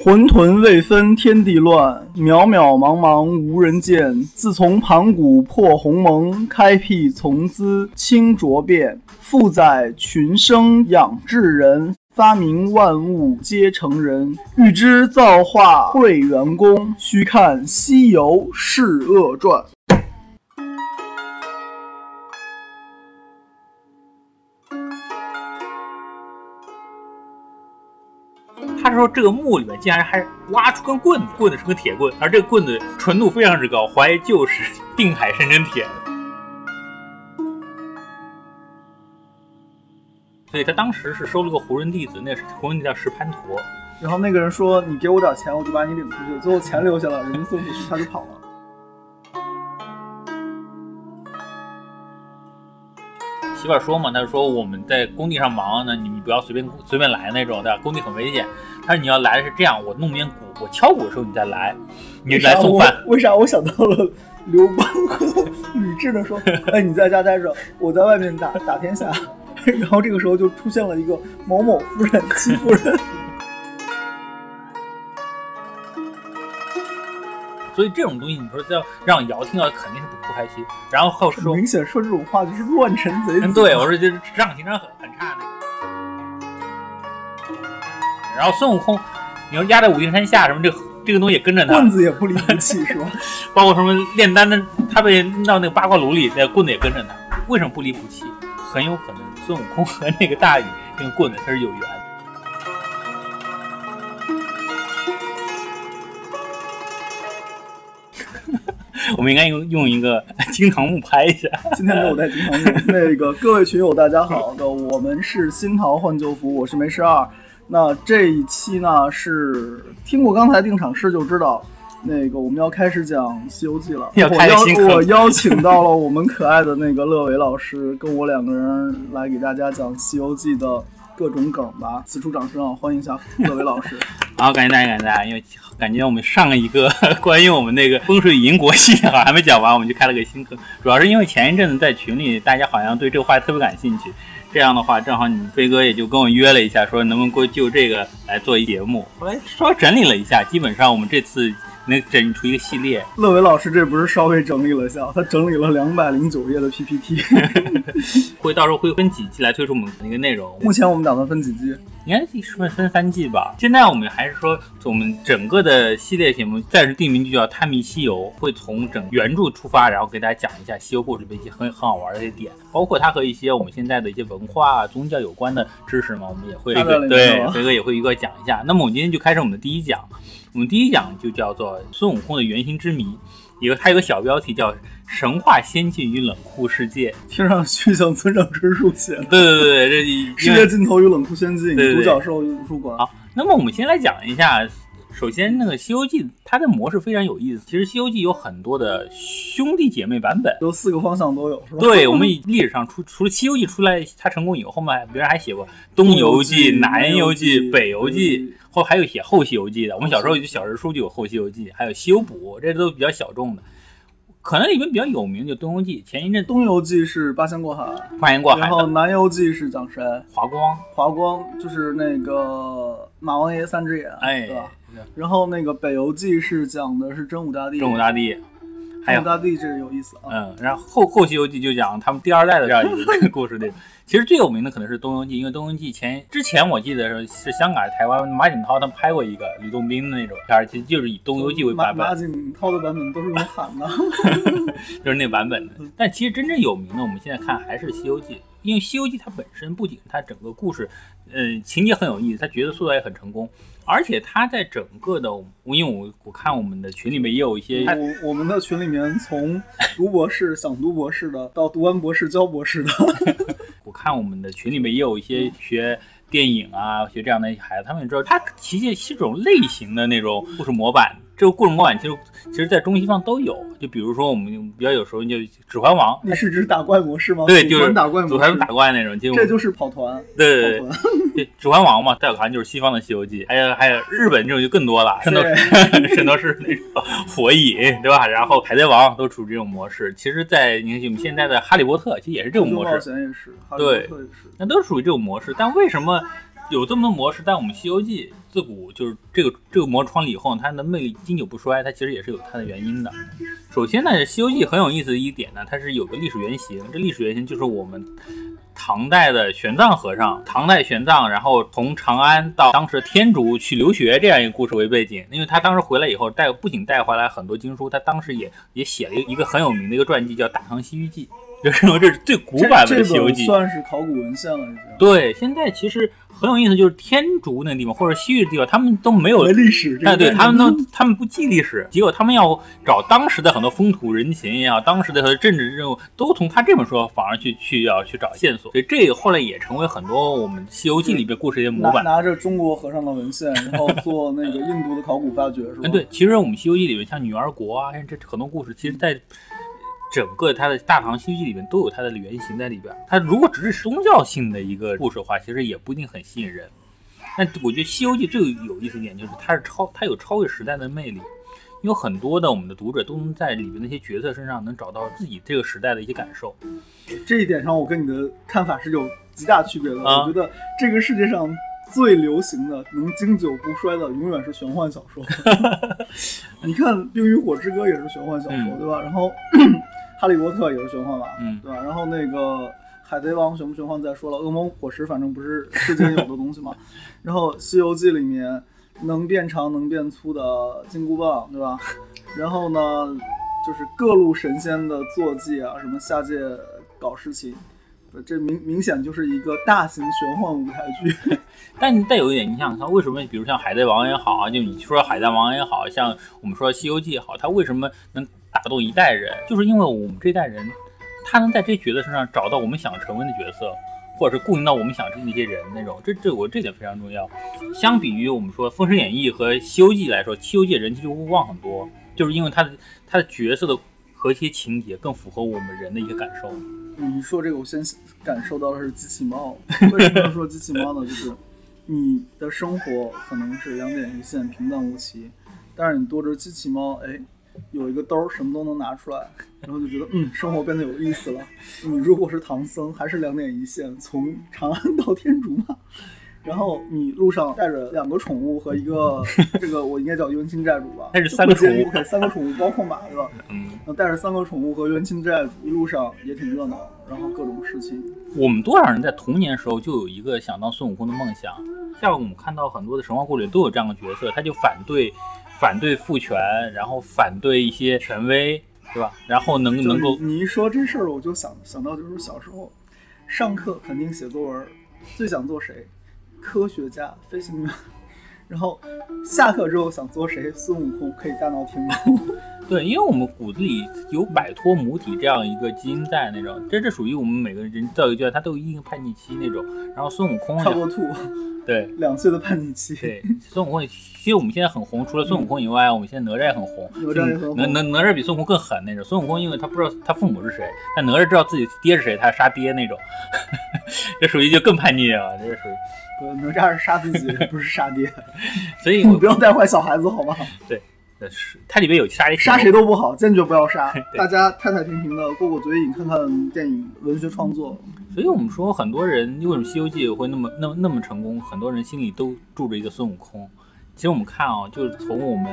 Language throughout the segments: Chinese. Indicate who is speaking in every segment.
Speaker 1: 混沌未分天地乱，渺渺茫茫无人见。自从盘古破鸿蒙，开辟从兹清浊变。负载群生养至人，发明万物皆成人。欲知造化会元功，须看《西游释厄传》。
Speaker 2: 他说这个墓里面竟然还挖出根棍子，棍子是个铁棍，而这个棍子纯度非常之高，怀疑就是定海神针铁。所以他当时是收了个胡人弟子，那是胡人弟子叫石盘陀。
Speaker 1: 然后那个人说：“你给我点钱，我就把你领出去。”最后钱留下了，人家送出去，他就跑了。
Speaker 2: 媳妇儿说嘛，她说我们在工地上忙呢，你们不要随便随便来那种，对吧？工地很危险。她说你要来是这样，我弄点鼓，我敲鼓的时候你再来，你来送饭。
Speaker 1: 为啥我想到了刘邦和吕雉的说：“哎，你在家待着，我在外面打打天下。”然后这个时候就出现了一个某某夫人戚夫人。
Speaker 2: 所以这种东西，你说要让瑶听到，肯定是不不开心。然后后说，
Speaker 1: 明显说这种话就是乱臣贼子。
Speaker 2: 对，我说就是职场情商很很差那个。然后孙悟空，你说压在五行山下什么，这这个东西也跟着他，
Speaker 1: 棍子也不离不弃 是吧？
Speaker 2: 包括什么炼丹的，他被到那个八卦炉里，那棍子也跟着他，为什么不离不弃？很有可能孙悟空和那个大禹那个棍子他是有缘我们应该用用一个 金堂木拍一下。
Speaker 1: 今天没有带金堂木。那个各位群友大家好，的我们是新桃换旧符，我是梅十二。那这一期呢是听过刚才定场诗就知道，那个我们要开始讲《西游记》了。我邀我邀请到了我们可爱的那个乐伟老师，跟我两个人来给大家讲《西游记》的。各种梗吧，此处掌声啊！欢迎一下各位老师。
Speaker 2: 好，感谢大家，感谢大家。因为感觉我们上一个关于我们那个风水银国系列还没讲完，我们就开了个新课。主要是因为前一阵子在群里，大家好像对这个话题特别感兴趣。这样的话，正好你飞哥也就跟我约了一下，说能不能过就这个来做一节目。后来稍微整理了一下，基本上我们这次。能整出一个系列，
Speaker 1: 乐伟老师这不是稍微整理了一下，他整理了两百零九页的 PPT，
Speaker 2: 会到时候会分几季来推出我们那个内容。
Speaker 1: 目前我们打算分几季？
Speaker 2: 应该是分分三季吧。现在我们还是说，我们整个的系列节目暂时定名就叫《探秘西游》，会从整原著出发，然后给大家讲一下西游故事里面一些很很好玩的一些点，包括它和一些我们现在的一些文化、宗教有关的知识嘛，我们也会对飞哥也会一个讲一下。那么我们今天就开始我们的第一讲。我们第一讲就叫做孙悟空的原型之谜，一个它有个小标题叫《神话仙境与冷酷世界》，
Speaker 1: 听上去像村上春树写的。
Speaker 2: 对对对对，
Speaker 1: 这世界尽头与冷酷仙境，独角兽与图书馆。
Speaker 2: 好，那么我们先来讲一下。首先，那个《西游记》它的模式非常有意思。其实《西游记》有很多的兄弟姐妹版本，
Speaker 1: 有四个方向都有，是吧？
Speaker 2: 对，我们历史上出除了《西游记》出来它成功以后，后面别人还写过《东游记》《南游记》《北游记》，后还有写《后西游记》的。我们小时候就小人书就有《后西游记》，还有《西游补》，这都比较小众的。可能里面比较有名就《东游记》，前一阵《
Speaker 1: 东游记》是八仙过海，
Speaker 2: 八仙过海。
Speaker 1: 然后《南游记》是讲谁？
Speaker 2: 华光，
Speaker 1: 华光就是那个马王爷三只眼，
Speaker 2: 哎，
Speaker 1: 对吧？然后那个《北游记》是讲的是真武大帝，
Speaker 2: 真武大帝，
Speaker 1: 真武大帝这个有意思啊。
Speaker 2: 嗯，然后后后《西游记》就讲他们第二代的这样一个故事的。其实最有名的可能是《东游记》，因为《东游记》前之前我记得是香港、台湾马景涛他们拍过一个吕洞宾的那种片儿，其实就是以《东游记》为版本。
Speaker 1: 马景涛的版本都是用喊的，
Speaker 2: 就是那版本的。但其实真正有名的，我们现在看还是《西游记》，因为《西游记》它本身不仅它整个故事，嗯，情节很有意思，它角色塑造也很成功。而且它在整个的，因为我我看我们的群里面也有一些，
Speaker 1: 我我们的群里面从读博士 想读博士的到读完博士教博士的，
Speaker 2: 我看我们的群里面也有一些学电影啊学这样的孩子，他们也知道它其实是种类型的那种故事模板。这个故事模板其实，其实，在中西方都有。就比如说，我们比较有时候就《指环王》，
Speaker 1: 你是指打怪模式吗？
Speaker 2: 对，就是
Speaker 1: 打怪模式，
Speaker 2: 组团打怪那种。
Speaker 1: 这就是跑团。
Speaker 2: 对对对，《指环王》嘛，再有看就是西方的《西游记》，还有还有日本这种就更多了，圣斗士，圣斗士那种火影，对吧？然后《海贼王》都处于这种模式。其实，在你看我们现在的《哈利波特》，其实也是这种模式。
Speaker 1: 也是，
Speaker 2: 对，那都属于这种模式。但为什么？有这么多模式，但我们《西游记》自古就是这个这个模式创立以后，它的魅力经久不衰，它其实也是有它的原因的。首先呢，《西游记》很有意思的一点呢，它是有个历史原型，这历史原型就是我们唐代的玄奘和尚。唐代玄奘，然后从长安到当时的天竺去留学这样一个故事为背景，因为他当时回来以后带不仅带回来很多经书，他当时也也写了一个很有名的一个传记，叫《大唐西域记》。就是说这是最古版本的《西游记》，
Speaker 1: 算是考古文献了已经。
Speaker 2: 对，现在其实很有意思，就是天竺那个地方或者西域的地方，他们都没有
Speaker 1: 历史。
Speaker 2: 哎，对他们都他们不记历史，结果他们要找当时的很多风土人情也好，当时的政治任务，都从他这本书反而去去要去找线索。所以这个后来也成为很多我们《西游记》里边故事一些模板。
Speaker 1: 拿着中国和尚的文献，然后做那个印度的考古发掘，是吧？
Speaker 2: 嗯，对，其实我们《西游记》里面像女儿国啊，这很多故事，其实在。整个它的大唐西游记里面都有它的原型在里边。它如果只是宗教性的一个故事的话，其实也不一定很吸引人。那我觉得《西游记》最有意思一点就是它是超，它有超越时代的魅力。因为很多的我们的读者都能在里面那些角色身上能找到自己这个时代的一些感受。
Speaker 1: 这一点上，我跟你的看法是有极大区别的。我觉得这个世界上最流行的、能经久不衰的，永远是玄幻小说。你看《冰与火之歌》也是玄幻小说，对吧？然后。哈利波特也是玄幻吧，嗯，对吧？然后那个海贼王玄不玄幻再说了，恶魔果实反正不是世间有的东西嘛。然后西游记里面能变长能变粗的金箍棒，对吧？然后呢，就是各路神仙的坐骑啊，什么下界搞事情，这明明显就是一个大型玄幻舞台剧。
Speaker 2: 但但有一点，你想想，为什么比如像海贼王也好啊，就你说海贼王也好像我们说西游记也好，它为什么能？打动一代人，就是因为我们这代人，他能在这角色身上找到我们想成为的角色，或者是共鸣到我们想成为那些人那种。这这我这点非常重要。相比于我们说《封神演义》和《西游记》来说，《西游记》人气就会旺很多，就是因为他的他的角色的和谐情节更符合我们人的一个感受。
Speaker 1: 你说这个，我先感受到的是机器猫。为什么说机器猫呢？就是你的生活可能是两点一线、平淡无奇，但是你多只机器猫，哎。有一个兜儿，什么都能拿出来，然后就觉得嗯，生活变得有意思了。你如果是唐僧，还是两点一线，从长安到天竺嘛。然后你路上带着两个宠物和一个 这个，我应该叫冤亲债主吧？
Speaker 2: 带着三个宠物，
Speaker 1: 三个宠物包括马，对吧？嗯。带着三个宠物和冤亲债主，一路上也挺热闹，然后各种事情。
Speaker 2: 我们多少人在童年时候就有一个想当孙悟空的梦想？像我们看到很多的神话故事里都有这样的角色，他就反对。反对父权，然后反对一些权威，对吧？然后能能够
Speaker 1: 你一说这事儿，我就想想到就是小时候上课肯定写作文，最想做谁？科学家、飞行员。然后下课之后想做谁？孙悟空可以大闹天宫。
Speaker 2: 对，因为我们骨子里有摆脱母体这样一个基因在那种，这这属于我们每个人教育阶段，他都有一定叛逆期那种。然后孙悟空
Speaker 1: 差不多吐。
Speaker 2: 对，
Speaker 1: 两岁的叛逆期。
Speaker 2: 对，孙悟空，其实我们现在很红，除了孙悟空以外，我们现在哪吒也很红。
Speaker 1: 哪吒也很红。哪
Speaker 2: 哪哪吒比孙悟空更狠那种。孙悟空因为他不知道他父母是谁，但哪吒知道自己爹是谁，他杀爹那种。这属于就更叛逆了，这是属
Speaker 1: 于。不哪吒是杀自己，不是杀爹。
Speaker 2: 所以
Speaker 1: 你 不要带坏小孩子，好吗？
Speaker 2: 对。是，它里面有杀
Speaker 1: 杀谁都不好，坚决不要杀。大家太太平平的过过嘴瘾，看看电影、文学创作。
Speaker 2: 所以我们说，很多人为什么《西游记》会那么、那么、那么成功？很多人心里都住着一个孙悟空。其实我们看啊，就是从我们，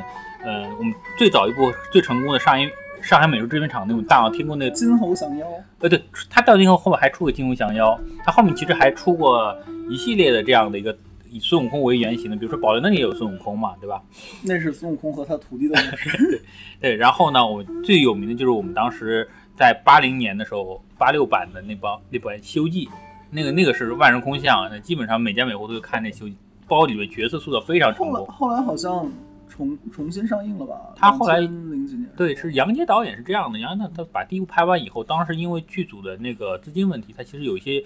Speaker 2: 呃，我们最早一部最成功的上一上海美术制片厂那种大闹天宫那个
Speaker 1: 金猴降妖。
Speaker 2: 呃，对，他到那后后面还出个金猴降妖，他后面其实还出过一系列的这样的一个。以孙悟空为原型的，比如说宝莲灯也有孙悟空嘛，对吧？
Speaker 1: 那是孙悟空和他徒弟的故事。
Speaker 2: 对 对，然后呢，我最有名的就是我们当时在八零年的时候，八六版的那包那本《西游记》，那个那个是万人空巷，那基本上每家每户都会看那《西游记》，包里面角色塑造非常成功。
Speaker 1: 后来好像重重新上映了吧？
Speaker 2: 他后来
Speaker 1: 零几年
Speaker 2: 对，是杨洁导演是这样的，杨洁他把第一部拍完以后，当时因为剧组的那个资金问题，他其实有一些。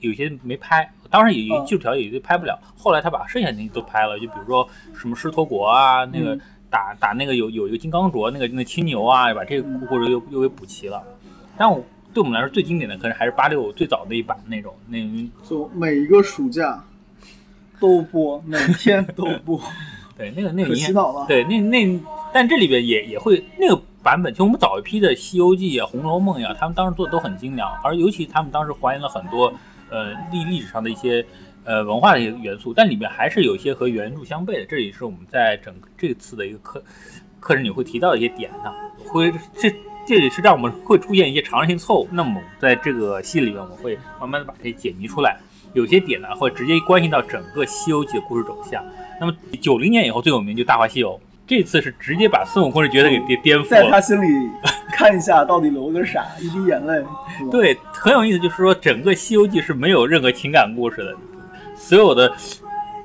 Speaker 2: 有些没拍，当时有技术条件，有些拍不了。后来他把剩下那些都拍了，就比如说什么狮驼国啊，那个打打那个有有一个金刚镯，那个那青牛啊，把这个故事又又给补齐了。但我对我们来说最经典的，可能还是八六最早的一版那种，那
Speaker 1: 就每一个暑假都播，每天都播。
Speaker 2: 对，那个那个
Speaker 1: 洗脑了。
Speaker 2: 对，那那但这里边也也会那个版本，就我们早一批的《西游记》啊，《红楼梦》呀，他们当时做的都很精良，而尤其他们当时还原了很多。呃，历历史上的一些呃文化的一些元素，但里面还是有一些和原著相悖的。这也是我们在整这次的一个课课程里会提到的一些点呢，会这这里是让我们会出现一些常识性错误。那么在这个戏里面，我们会慢慢的把这些解谜出来。有些点呢，会直接关系到整个《西游记》的故事走向。那么九零年以后最有名就《大话西游》，这次是直接把孙悟空的角色给颠颠覆了。
Speaker 1: 在他心里看一下到底流个啥，一滴眼泪。
Speaker 2: 对，很有意思，就是说整个《西游记》是没有任何情感故事的，所有的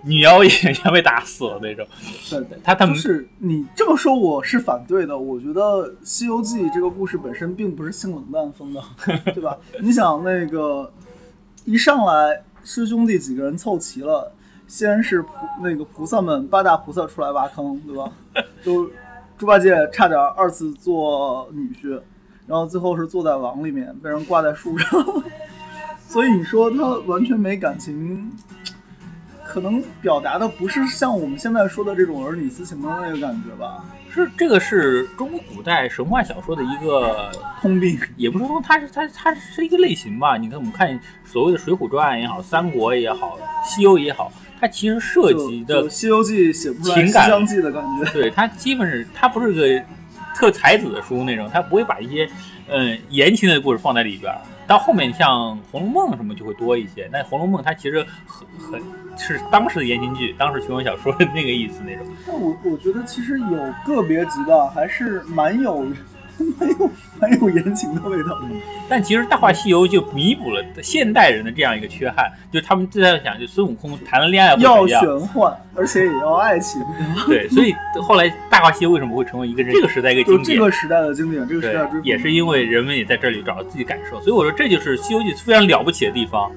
Speaker 2: 女妖也全被打死了那种。
Speaker 1: 对对，
Speaker 2: 他他们
Speaker 1: 就是你这么说，我是反对的。我觉得《西游记》这个故事本身并不是性冷淡风的，对吧？你想那个一上来。师兄弟几个人凑齐了，先是菩那个菩萨们八大菩萨出来挖坑，对吧？都猪八戒差点二次做女婿，然后最后是坐在网里面被人挂在树上，所以你说他完全没感情，可能表达的不是像我们现在说的这种儿女私情的那个感觉吧？
Speaker 2: 是这个是中国古代神话小说的一个
Speaker 1: 通病，
Speaker 2: 也不是说它是它它是一个类型吧？你看我们看所谓的《水浒传》也好，《三国》也好，《西游》也好，它其实涉及的《
Speaker 1: 西游记》写不出来《西厢记》的感觉。
Speaker 2: 对，它基本是它不是个特才子的书那种，它不会把一些嗯言情的故事放在里边。到后面像《红楼梦》什么就会多一些，但《红楼梦》它其实很很是当时的言情剧，当时琼瑶小说的那个意思那种。
Speaker 1: 但我我觉得其实有个别集的，还是蛮有。蛮有蛮有言情的味道，
Speaker 2: 但其实《大话西游》就弥补了现代人的这样一个缺憾，就是他们就在想，就孙悟空谈了恋爱
Speaker 1: 要玄幻，而且也要爱情，
Speaker 2: 对，所以后来《大话西游》为什么会成为一个这个时代一个经典？
Speaker 1: 这个时代的经典，这个时代
Speaker 2: 也是因为人们也在这里找到自己感受，所以我说这就是《西游记》非常了不起的地方。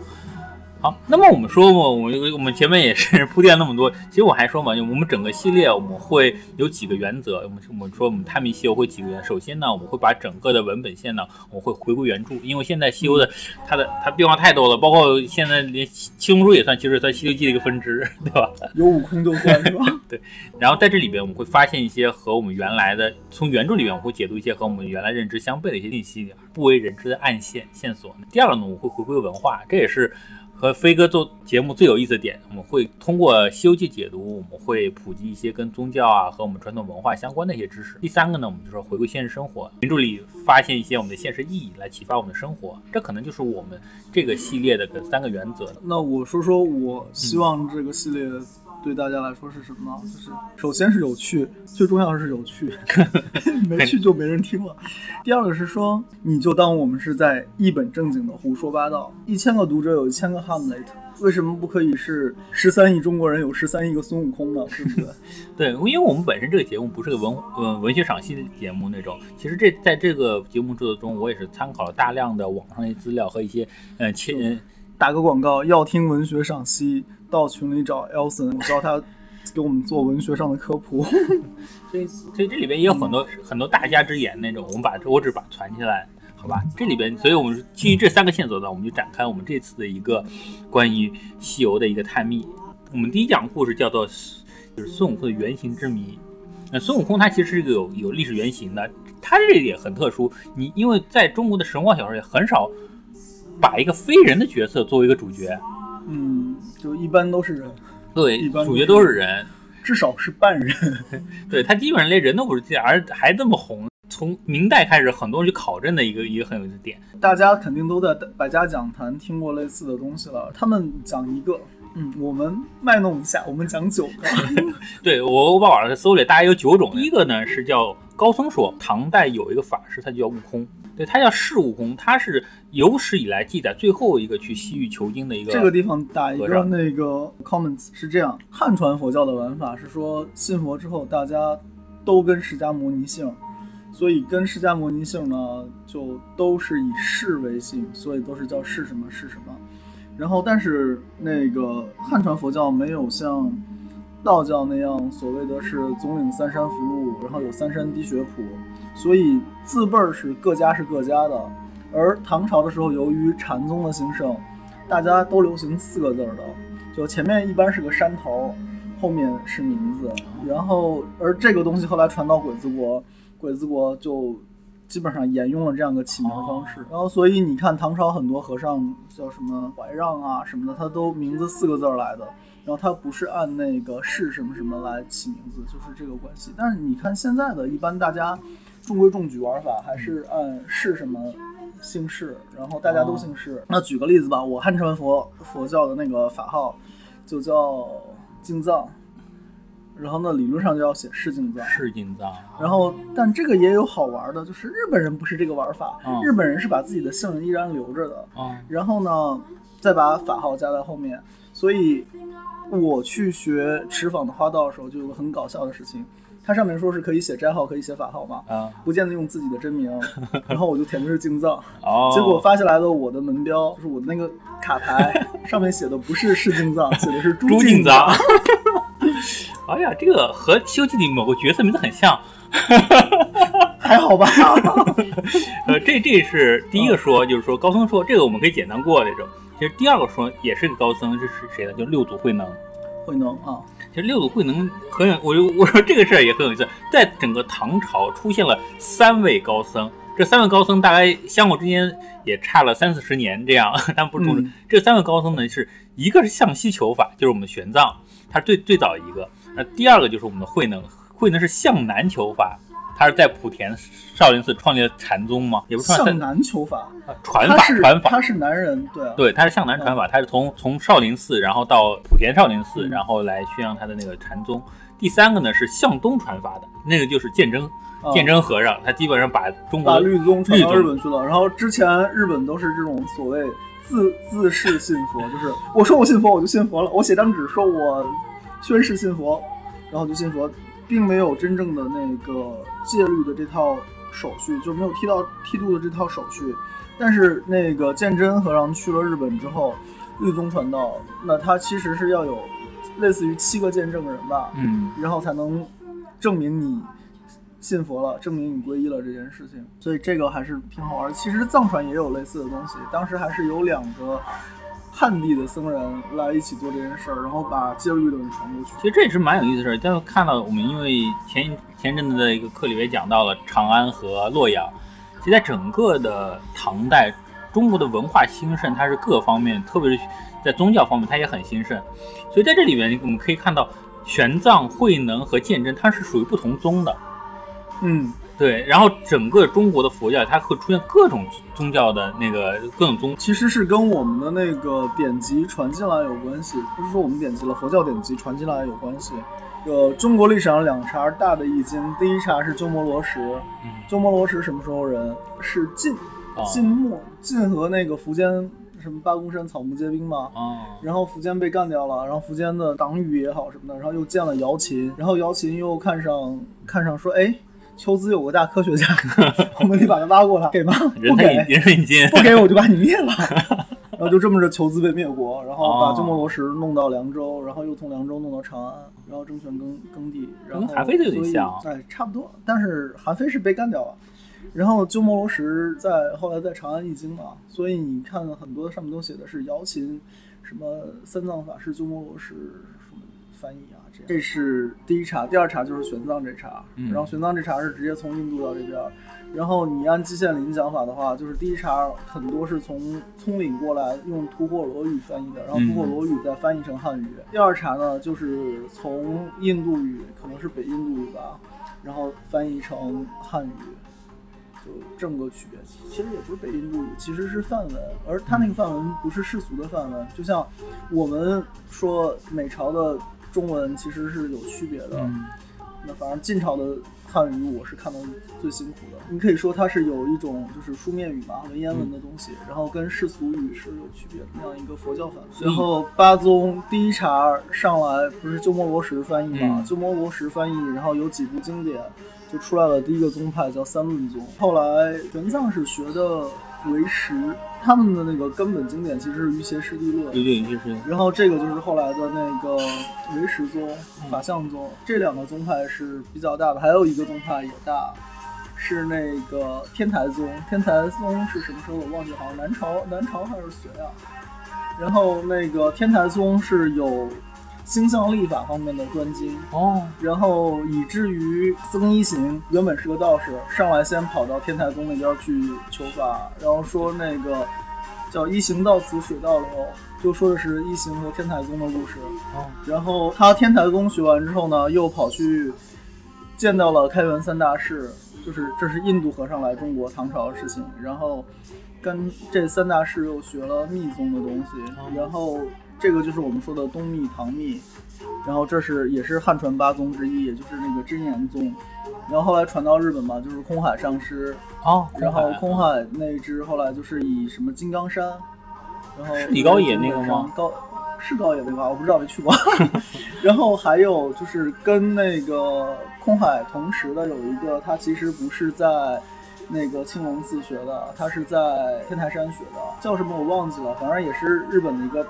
Speaker 2: 好，那么我们说嘛，我们我们前面也是铺垫那么多，其实我还说嘛，就我们整个系列我们会有几个原则，我们我们说我们探秘西游会几个原则，首先呢，我们会把整个的文本线呢，我们会回归原著，因为现在西游的它的它变化太多了，包括现在连七龙珠也算，其实算西游记的一个分支，对吧？
Speaker 1: 有悟空就算是吧？
Speaker 2: 对。然后在这里边，我们会发现一些和我们原来的从原著里面，我会解读一些和我们原来认知相悖的一些信息，不为人知的暗线线索。第二个呢，我会回归文化，这也是。和飞哥做节目最有意思的点，我们会通过《西游记》解读，我们会普及一些跟宗教啊和我们传统文化相关的一些知识。第三个呢，我们就说回归现实生活，原著里发现一些我们的现实意义，来启发我们的生活。这可能就是我们这个系列的三个原则。
Speaker 1: 那我说说我希望这个系列。对大家来说是什么呢？就是首先是有趣，最重要的是有趣，没趣就没人听了。第二个是说，你就当我们是在一本正经的胡说八道。一千个读者有一千个哈姆雷特为什么不可以是十三亿中国人有十三亿个孙悟空呢？对不对？
Speaker 2: 对，因为我们本身这个节目不是个文呃文学赏析的节目那种。其实这在这个节目制作中，我也是参考了大量的网上一些资料和一些呃前
Speaker 1: 打个广告，要听文学赏析。到群里找 Elson，我教他给我们做文学上的科普。
Speaker 2: 所以，所以这里边也有很多很多大家之言那种，我们把我只把传起来，好吧？这里边，所以我们基于这三个线索呢，我们就展开我们这次的一个关于西游的一个探秘。我们第一讲故事叫做就是孙悟空的原型之谜。那孙悟空他其实是有有历史原型的，他这也很特殊。你因为在中国的神话小说也很少把一个非人的角色作为一个主角。
Speaker 1: 嗯，就一般都是人，
Speaker 2: 对，
Speaker 1: 一般
Speaker 2: 主角都是人，
Speaker 1: 至少是半人。
Speaker 2: 对他基本上连人都不是，而还这么红。从明代开始，很多人去考证的一个一个很有意思点。
Speaker 1: 大家肯定都在百家讲坛听过类似的东西了。他们讲一个，嗯，我们卖弄一下，我们讲九个。
Speaker 2: 对我我把网上搜了，大概有九种。第一个呢是叫高僧说，唐代有一个法师，他就叫悟空。对他叫释悟空，他是有史以来记载最后一个去西域求经的一个。
Speaker 1: 这个地方打一个那个 comments 是这样：汉传佛教的玩法是说，信佛之后大家都跟释迦牟尼姓，所以跟释迦牟尼姓呢就都是以释为姓，所以都是叫释什么释什么。然后但是那个汉传佛教没有像道教那样所谓的是总领三山福禄，然后有三山滴血谱。所以字辈儿是各家是各家的，而唐朝的时候，由于禅宗的兴盛，大家都流行四个字儿的，就前面一般是个山头，后面是名字。然后，而这个东西后来传到鬼子国，鬼子国就基本上沿用了这样的起名方式。然后，所以你看唐朝很多和尚叫什么怀让啊什么的，他都名字四个字儿来的。然后他不是按那个是什么什么来起名字，就是这个关系。但是你看现在的一般大家中规中矩玩法还是按是什么姓氏，然后大家都姓氏。那举个例子吧，我汉传佛佛教的那个法号就叫净藏，然后呢理论上就要写是净藏。
Speaker 2: 是金藏。
Speaker 1: 然后，但这个也有好玩的，就是日本人不是这个玩法，
Speaker 2: 嗯
Speaker 1: 日本人是把自己的姓依然留着的。
Speaker 2: 哦
Speaker 1: 然后呢，再把法号加在后面。所以我去学持坊的花道的时候，就有个很搞笑的事情，它上面说是可以写斋号，可以写法号嘛，
Speaker 2: 啊
Speaker 1: 不见得用自己的真名。然后我就填的是京藏，
Speaker 2: 哦，
Speaker 1: 结果发下来的我的门标，就是我的那个卡牌上面写的不是是京藏，写的是
Speaker 2: 朱
Speaker 1: 进
Speaker 2: 进藏。哎呀，这个和《西游记》里某个角色名字很像。
Speaker 1: 还好吧？
Speaker 2: 呃，这这是第一个说，就是说高僧说这个我们可以简单过这种。其实第二个说也是个高僧，这是谁呢？就六祖慧能。
Speaker 1: 慧能啊，
Speaker 2: 其实六祖慧能很有，我就我说这个事儿也很有意思，在整个唐朝出现了三位高僧，这三位高僧大概相互之间也差了三四十年这样，但不重视。
Speaker 1: 嗯
Speaker 2: 这三位高僧呢，是一个是向西求法，就是我们的玄奘，他是最最早一个；那第二个就是我们的慧能，慧能是向南求法，他是在莆田少林寺创立了禅宗吗，也不
Speaker 1: 向
Speaker 2: 立
Speaker 1: 南求法，
Speaker 2: 传法传法，
Speaker 1: 他是男人，对。啊，
Speaker 2: 对，他是向南传法，他是从从少林寺，然后到莆田少林寺，
Speaker 1: 嗯。
Speaker 2: 然后来宣扬他的那个禅宗。第三个呢是向东传法的，那个就是鉴真，
Speaker 1: 啊
Speaker 2: 鉴真和尚，他基本上把中国
Speaker 1: 把律宗传到日本去了。然后之前日本都是这种所谓自自视信佛，就是我说我信佛我就信佛了，我写张纸说我宣誓信佛，然后就信佛，并没有真正的那个戒律的这套手续，就没有剃到剃度的这套手续。但是那个鉴真和尚去了日本之后，律宗传道，那他其实是要有类似于七个见证人吧，
Speaker 2: 嗯
Speaker 1: 然后才能证明你信佛了，证明你皈依了这件事情。所以这个还是挺好玩的。其实藏传也有类似的东西，当时还是有两个汉地的僧人来一起做这件事儿，然后把戒律论传过去。
Speaker 2: 其实这也是蛮有意思的事儿。但是看到我们因为前前阵子的一个课里边讲到了长安和洛阳，其实在整个的唐代，中国的文化兴盛，它是各方面，特别是在宗教方面，它也很兴盛。所以在这里面，我们可以看到玄奘、慧能和鉴真，它是属于不同宗的。
Speaker 1: 嗯，
Speaker 2: 对，然后整个中国的佛教，它会出现各种宗教的那个各种宗，
Speaker 1: 其实是跟我们的那个典籍传进来有关系，不是说我们典籍了，佛教典籍传进来有关系。有，中国历史上两茬大的易经，第一茬是鸠摩罗什，
Speaker 2: 嗯
Speaker 1: 鸠摩罗什什么时候人？是晋，
Speaker 2: 啊
Speaker 1: 晋末，晋和那个苻坚什么八公山草木皆兵嘛。
Speaker 2: 啊，
Speaker 1: 然后苻坚被干掉了，然后苻坚的党羽也好什么的，然后又建了姚琴，然后姚琴又看上看上说，哎，求子有个大科学家，我们得把他挖过来，给吗？不给，
Speaker 2: 引人
Speaker 1: 不给我就把你灭了。然后就这么着，求子被灭国，然后把
Speaker 2: 哦
Speaker 1: 鸠摩罗什弄到凉州，然后又从凉州弄到长安，然后政权更更地，然后
Speaker 2: 跟韩非就有点
Speaker 1: 所以
Speaker 2: 像
Speaker 1: 哎，差不多。但是韩非是被干掉了，然后鸠摩罗什在后来在长安易经嘛，所以你看很多上面都写的是瑶琴，什么三藏法师鸠摩罗什什么翻译啊，这样。这是第一茬，第二茬就是玄奘这茬，
Speaker 2: 嗯
Speaker 1: 然后玄奘这茬是直接从印度到这边。然后你按季羡林讲法的话，就是第一茬很多是从葱岭过来用吐火罗语翻译的，然后吐火罗语再翻译成汉语。第二茬呢，就是从印度语，可能是北印度语吧，然后翻译成汉语，就这么个区别。其实也不是北印度语，其实是梵文，而它那个梵文不是世俗的梵文，就像我们说美朝的中文其实是有区别的。
Speaker 2: 嗯
Speaker 1: 那反正晋朝的汉语我是看到最辛苦的，你可以说它是有一种就是书面语嘛，文言文的东西，然后跟世俗语是有区别的那样一个佛教梵文。然后八宗第一茬上来不是鸠摩罗什翻译嘛，
Speaker 2: 嗯
Speaker 1: 鸠摩罗什翻译，然后有几部经典就出来了，第一个宗派叫三论宗，后来玄奘是学的唯识，他们的那个根本经典其实是瑜伽师地论，
Speaker 2: 对对，就是
Speaker 1: 然后这个就是后来的那个唯识宗、法相宗，这两个宗派是比较大的，还有一个宗派也大，是那个天台宗。天台宗是什么时候我忘记了，好像南朝南朝还是隋啊。然后那个天台宗是有星象历法方面的专精。
Speaker 2: 哦，
Speaker 1: 然后以至于僧一行原本是个道士，上来先跑到天台宗那边去求法，然后说那个叫一行到此水到流，就说的是一行和天台宗的故事。
Speaker 2: 哦，
Speaker 1: 然后他天台宗学完之后呢，又跑去见到了开元三大士，就是这是印度和尚来中国唐朝的事情，然后跟这三大士又学了密宗的东西，然后这个就是我们说的东密、唐密，然后这是也是汉传八宗之一，也就是那个真言宗，然后后来传到日本嘛，就是空海上师，
Speaker 2: 哦，
Speaker 1: 然后空海那支后来就是以什么金刚山，然后
Speaker 2: 是李高野那个吗？
Speaker 1: 高是高野那个吧？我不知道，没去过。然后还有就是跟那个空海同时的有一个，他其实不是在那个青龙寺学的，他是在天台山学的，叫什么我忘记了，反正也是日本的一个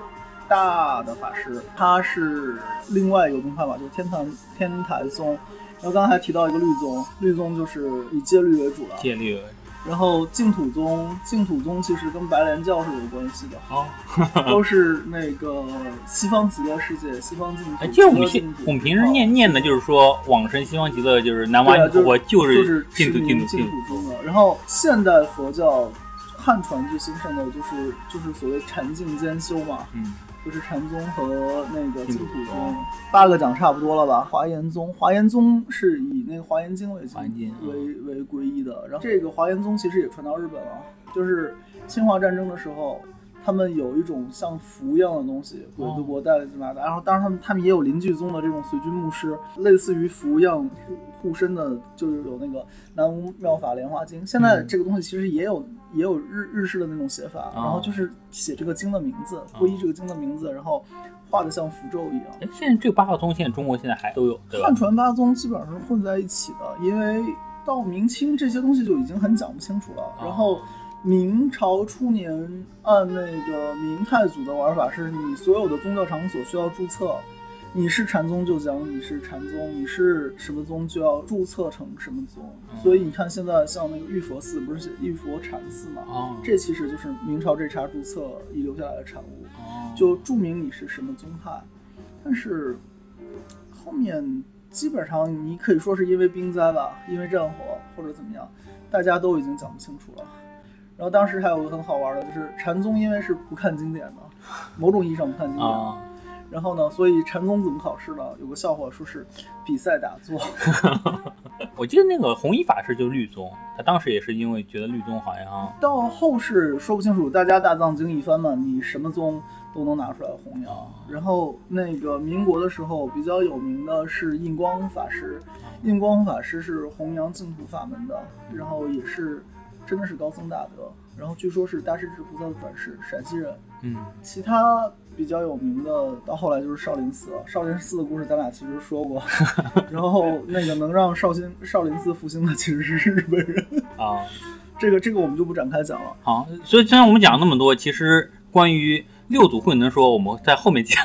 Speaker 1: 大的法师，他是另外一个宗派吧，就是天坛天台宗。然后刚才提到一个律宗，律宗就是以戒律为主了。
Speaker 2: 戒律为主。
Speaker 1: 然后净土宗，净土宗其实跟白莲教是有关系的，
Speaker 2: 哦，
Speaker 1: 都是那个西方极乐世界，西方净土。
Speaker 2: 哎，就我们我们平时念念的就是说往生西方极乐，就是南无阿弥陀佛，
Speaker 1: 就
Speaker 2: 就是净土
Speaker 1: 净
Speaker 2: 净土净
Speaker 1: 净土宗的。然后现代佛教汉传最兴盛的就是就是所谓禅净兼修嘛，
Speaker 2: 嗯，
Speaker 1: 就是禅宗和那个净土宗
Speaker 2: 宗。
Speaker 1: 八个讲差不多了吧？华严宗，华严宗是以那个华严经为为为皈依的。然后这个华严宗其实也传到日本了，就是侵华战争的时候。他们有一种像符一样的东西，鬼子国带了进来的。然后，当然他们他们也有邻居宗的这种随军牧师，类似于符一样护护身的，就是有那个南无妙法莲华经。现在这个东西其实也有也有日日式的那种写法，然后就是写这个经的名字，皈依这个经的名字，然后画的像符咒一样。
Speaker 2: 哎，现在这个八号宗现在中国现在还都有，
Speaker 1: 汉？传八宗基本上是混在一起的，因为到明清这些东西就已经很讲不清楚了。然后明朝初年按那个明太祖的玩法，是你所有的宗教场所需要注册，你是禅宗就讲你是禅宗，你是什么宗就要注册成什么宗。所以你看现在像那个玉佛寺，不是写玉佛禅寺嘛？
Speaker 2: 哦
Speaker 1: 这其实就是明朝这茬注册遗留下来的产物。
Speaker 2: 哦，
Speaker 1: 就注明你是什么宗派，但是后面基本上你可以说是因为兵灾吧，因为战火或者怎么样，大家都已经讲不清楚了。然后当时还有个很好玩的，就是禅宗因为是不看经典的，某种意义上不看经典。
Speaker 2: 啊，
Speaker 1: 然后呢，所以禅宗怎么考试呢？有个笑话说是比赛打坐，
Speaker 2: 我记得那个弘一法师就是律宗，他当时也是因为觉得律宗好像
Speaker 1: 到后世说不清楚，大家大藏经一翻嘛，你什么宗都能拿出来弘扬。然后那个民国的时候比较有名的是印光法师，印光法师是弘扬净土法门的，然后也是真的是高僧大德。然后据说是大势至菩萨的转世，陕西人。
Speaker 2: 嗯
Speaker 1: 其他比较有名的，到后来就是少林寺了。少林寺的故事咱俩其实说过，然后那个能让少林少林寺复兴的其实是日本人。
Speaker 2: 啊，
Speaker 1: 这个这个我们就不展开讲了。
Speaker 2: 好，所以虽然我们讲了那么多，其实关于六祖慧能说，我们在后面讲。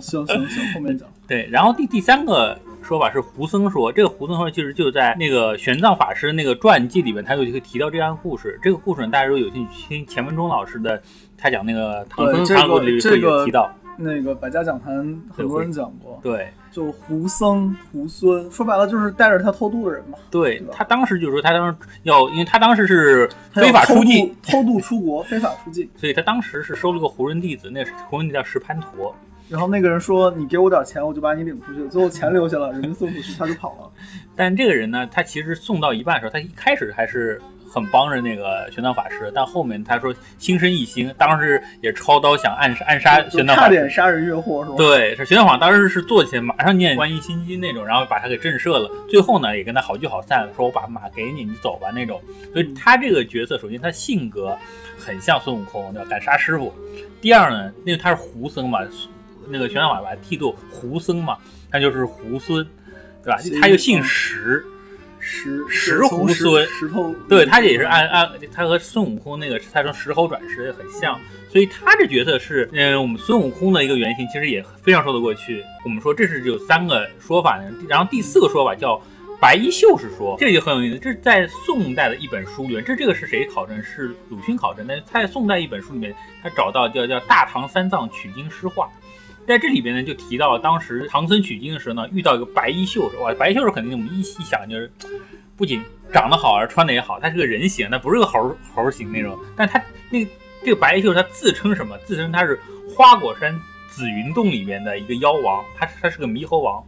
Speaker 1: 行行行，后面讲。
Speaker 2: 对，然后第第三个说法是胡僧说，这个胡僧说其实就在那个玄奘法师那个传记里面，他有一个提到这样的故事。这个故事呢，大家如果有兴趣听钱文忠老师的，他讲那个唐僧唐里会
Speaker 1: 这个
Speaker 2: 有提到。
Speaker 1: 那个百家讲坛很多人讲过，
Speaker 2: 对
Speaker 1: 就胡僧、胡孙，说白了就是带着他偷渡的人嘛。对
Speaker 2: 他当时就是说，他当时要，因为他当时是非法出境，
Speaker 1: 偷渡，出国，非法出境。
Speaker 2: 所以他当时是收了个胡人弟子，那是胡人弟子叫石盘陀。
Speaker 1: 然后那个人说：“你给我点钱，我就把你领出去。”最后钱留下了，人家送出去，他就跑了。
Speaker 2: 但这个人呢，他其实送到一半的时候，他一开始还是很帮着那个玄奘法师，但后面他说心生一心，当时也抄刀想暗杀暗杀玄奘法师。
Speaker 1: 点杀人越货是吧？
Speaker 2: 对，是玄奘法师当时是坐起来，马上念观音心经那种，然后把他给震慑了。最后呢，也跟他好聚好散，说我把马给你，你走吧那种。所以他这个角色，首先他性格很像孙悟空，对吧？敢杀师傅。第二呢，因为他是胡僧嘛，那个玄奘法师把剃度胡僧嘛，他就是胡孙，对吧？他又姓石。
Speaker 1: 石
Speaker 2: 石胡孙
Speaker 1: 石头，
Speaker 2: 对他也是按按他和孙悟空那个他从石猴转世也很像，所以他这角色是嗯我们孙悟空的一个原型，其实也非常说得过去。我们说这是有三个说法呢，然后第四个说法叫白衣秀士说，这个就很有意思，这是在宋代的一本书里面，这这个是谁考证？是鲁迅考证，但是他在宋代一本书里面，他找到叫叫《大唐三藏取经诗话》。在这里边呢，就提到了当时唐僧取经的时候呢，遇到一个白衣秀士，哇，白衣秀士肯定我们一一想就是不仅长得好，而穿的也好，他是个人形，他不是个猴猴形那种，但他那这个白衣秀士他自称什么？自称他是花果山紫云洞里面的一个妖王，他他是个猕猴王。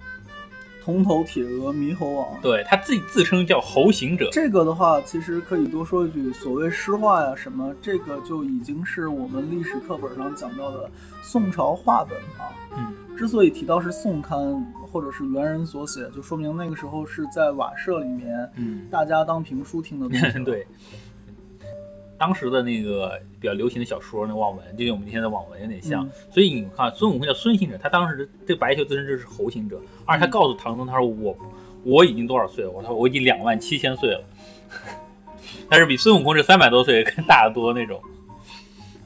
Speaker 1: 铜头铁额猕猴王，
Speaker 2: 对他自己自称叫猴行者。
Speaker 1: 这个的话，其实可以多说一句，所谓诗画呀什么，这个就已经是我们历史课本上讲到的宋朝画本啊。
Speaker 2: 嗯，
Speaker 1: 之所以提到是宋刊或者是元人所写，就说明那个时候是在瓦舍里面，
Speaker 2: 嗯，
Speaker 1: 大家当评书听的东西。
Speaker 2: 对。当时的那个比较流行的小说，那网文就跟我们今天的网文有点像，所以你看孙悟空叫孙行者，他当时这白球自身这是猴行者，而他告诉唐僧，他说我我已经多少岁了？我说我已经两万七千岁了，但是比孙悟空这三百多岁更大得多那种。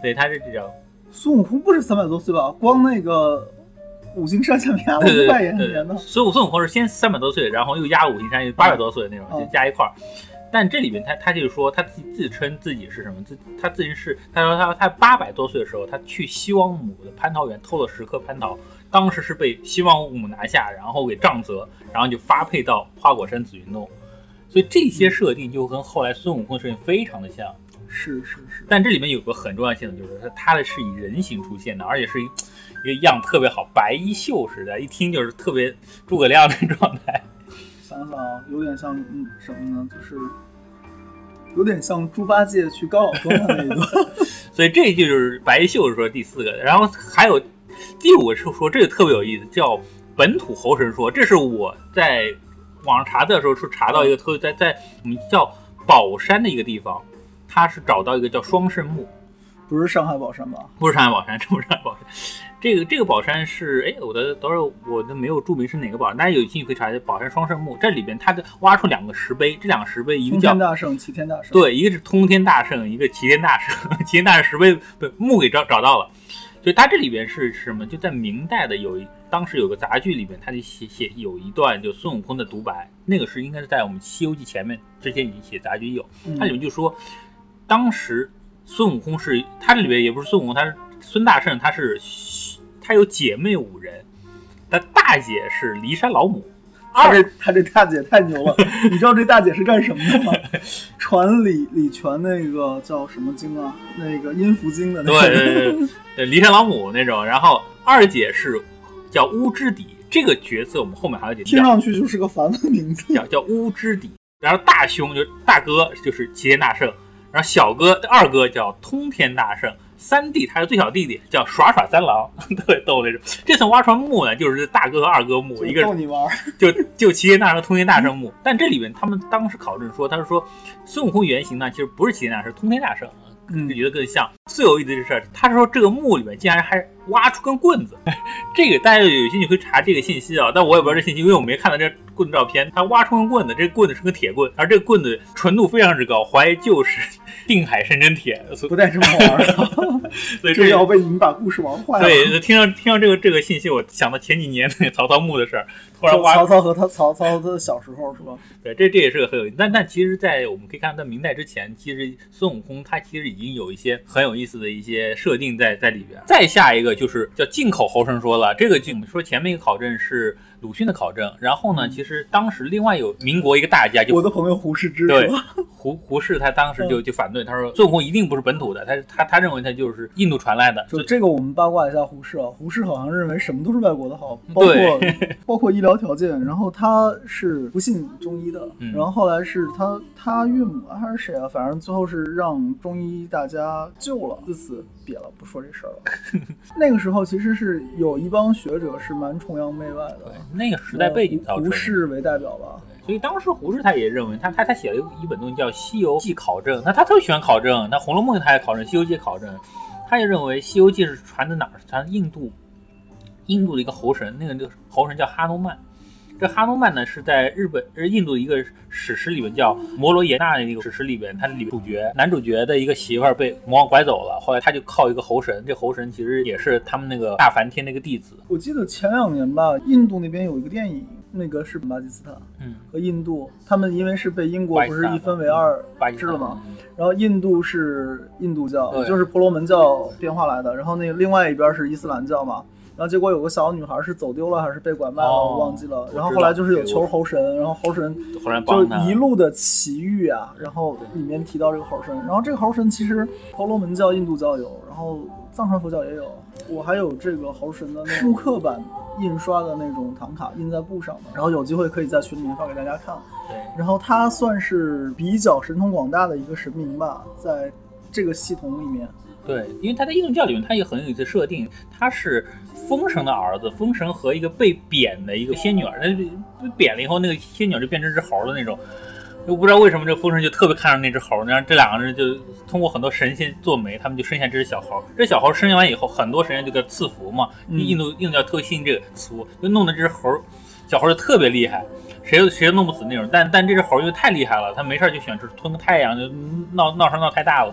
Speaker 2: 对，他是这样。
Speaker 1: 孙悟空不是三百多岁吧？光那个五行山下面五百年呢。
Speaker 2: 孙悟孙悟空是先三百多岁，然后又压五行山，又八百多岁那种，就加一块儿。但这里边他他就是说他自己自称自己是什么？自他自己是他说他他八百多岁的时候，他去西王母的蟠桃园偷了十颗蟠桃，当时是被西王母拿下，然后给杖责，然后就发配到花果山紫云洞。所以这些设定就跟后来孙悟空的设定非常的像。
Speaker 1: 是是是。
Speaker 2: 但这里面有个很重要性的，就是他他的是以人形出现的，而且是 一一个样特别好，白衣秀士的，一听就是特别诸葛亮的状态。
Speaker 1: 想想啊，有点像嗯什么呢？就是有点像猪八戒去高老庄的那一段。
Speaker 2: 所以这就是白秀说第四个，然后还有第五个是说这个特别有意思，叫本土猴神说。这是我在网上查的时候是查到一个特在在我们叫宝山的一个地方，他是找到一个叫双圣墓。
Speaker 1: 不是上海宝山吧？
Speaker 2: 不是上海宝山，这不是上海宝山。这个这个宝山是，哎，我的等会儿我的没有注明是哪个宝山，大家有兴趣可以查一下宝山双圣墓。这里边它的挖出两个石碑，这两个石碑一个叫
Speaker 1: 通天大圣，齐天大圣。
Speaker 2: 对，一个是通天大圣，一个齐天大圣。齐天大圣石碑墓给找找到了，所以它这里边是什么？就在明代的有一当时有个杂剧里边，它就写写有一段就孙悟空的独白，那个是应该是在我们《西游记》前面之前已经写杂剧有，它里面就说当时。孙悟空是他这里边也不是孙悟空，他是孙大圣，他是他有姐妹五人，他大姐是骊山老母。
Speaker 1: 他这他这大姐太牛了，你知道这大姐是干什么的吗？传李李全那个叫什么经啊？那个阴符经的。
Speaker 2: 对对对对，骊山老母那种。然后二姐是叫乌之底，这个角色我们后面还要讲。
Speaker 1: 听上去就是个凡的名字，
Speaker 2: 叫叫乌之底。然后大兄就大哥就是齐天大圣。然后小哥二哥叫通天大圣，三弟他是最小弟弟，叫耍耍三郎，特别逗那种。这次挖出来墓呢，就是大哥和二哥墓，一个
Speaker 1: 逗你玩，
Speaker 2: 就就齐天大圣、通天大圣墓。但这里面他们当时考证说，他是说孙悟空原型呢，其实不是齐天大圣，是通天大圣，就觉得更像。最有意思的是，他说这个墓里面竟然还挖出根棍子，这个大家有兴趣可以查这个信息啊，但我也不知道这信息，因为我没看到这棍子照片。他挖出根棍子，这个棍子是个铁棍，而这个棍子纯度非常之高，怀疑就是。定海神针铁，
Speaker 1: 不带这么玩的，
Speaker 2: 所以这
Speaker 1: 要被你们把故事玩坏了。
Speaker 2: 对，听到听到这个这个信息，我想到前几年那个曹操墓的事儿。突然挖，
Speaker 1: 曹操和他曹操的小时候是吧？
Speaker 2: 对，这这也是个很有意思。但但其实，在我们可以看到，在明代之前，其实孙悟空他其实已经有一些很有意思的一些设定在在里边。再下一个就是叫进口猴神说了，这个就我们说前面一个考证是。鲁迅的考证，然后呢，其实当时另外有民国一个大家，就
Speaker 1: 我的朋友胡适之，
Speaker 2: 对，胡胡适他当时就就反对，他说孙悟空一定不是本土的，他他他认为他就是印度传来的。
Speaker 1: 就这个我们八卦一下胡适啊，胡适好像认为什么都是外国的好，包括包括医疗条件，然后他是不信中医的，然后后来是他他岳母还是谁啊，反正最后是让中医大家救了，自此瘪了，不说这事儿了。那个时候其实是有一帮学者是蛮崇洋媚外的。
Speaker 2: 那个时代背景，
Speaker 1: 胡适为代表吧，
Speaker 2: 所以当时胡适他也认为，他他他写了一一本东西叫《西游记考证》，那他特别喜欢考证，那《红楼梦》他也考证，《西游记》考证，他也认为《西游记》是传的哪儿？传印度，印度的一个猴神，那个那个猴神叫哈努曼。这哈努曼呢是在日本，是印度的一个史诗里面叫摩罗耶纳的那个史诗里边，它里主角男主角的一个媳妇儿被魔王拐走了，后来他就靠一个猴神，这猴神其实也是他们那个大梵天那个弟子。
Speaker 1: 我记得前两年吧，印度那边有一个电影，那个是巴基斯坦，
Speaker 2: 嗯，
Speaker 1: 和印度，他们因为是被英国不是一分为二制了吗？然后印度是印度教，就是婆罗门教变化来的，然后那个另外一边是伊斯兰教嘛。然后结果有个小女孩是走丢了还是被拐卖了，
Speaker 2: 哦
Speaker 1: 我忘记了。然后后来就是有求猴神，然后猴神就一路的奇遇啊，然后里面提到这个猴神，然后这个猴神其实婆罗门教、印度教有，然后藏传佛教也有。我还有这个猴神的那复刻版印刷的那种唐卡印在布上的，然后有机会可以在群里面发给大家看。
Speaker 2: 对
Speaker 1: 然后他算是比较神通广大的一个神明吧，在这个系统里面。
Speaker 2: 对，因为他在印度教里面，他也很有一次设定，他是风神的儿子，风神和一个被贬的一个仙女儿，那被贬了以后，那个仙女儿就变成只猴的那种。我不知道为什么这个风神就特别看上那只猴，然后这两个人就通过很多神仙做媒，他们就生下这只小猴。这小猴生下完以后，很多神仙就给它赐福嘛，
Speaker 1: 嗯
Speaker 2: 印度印度教特信这个福，就弄得这只猴小猴就特别厉害，谁都谁都弄不死那种。但但这只猴因为太厉害了，它没事儿就喜欢吃吞个太阳，就闹闹事闹太大了。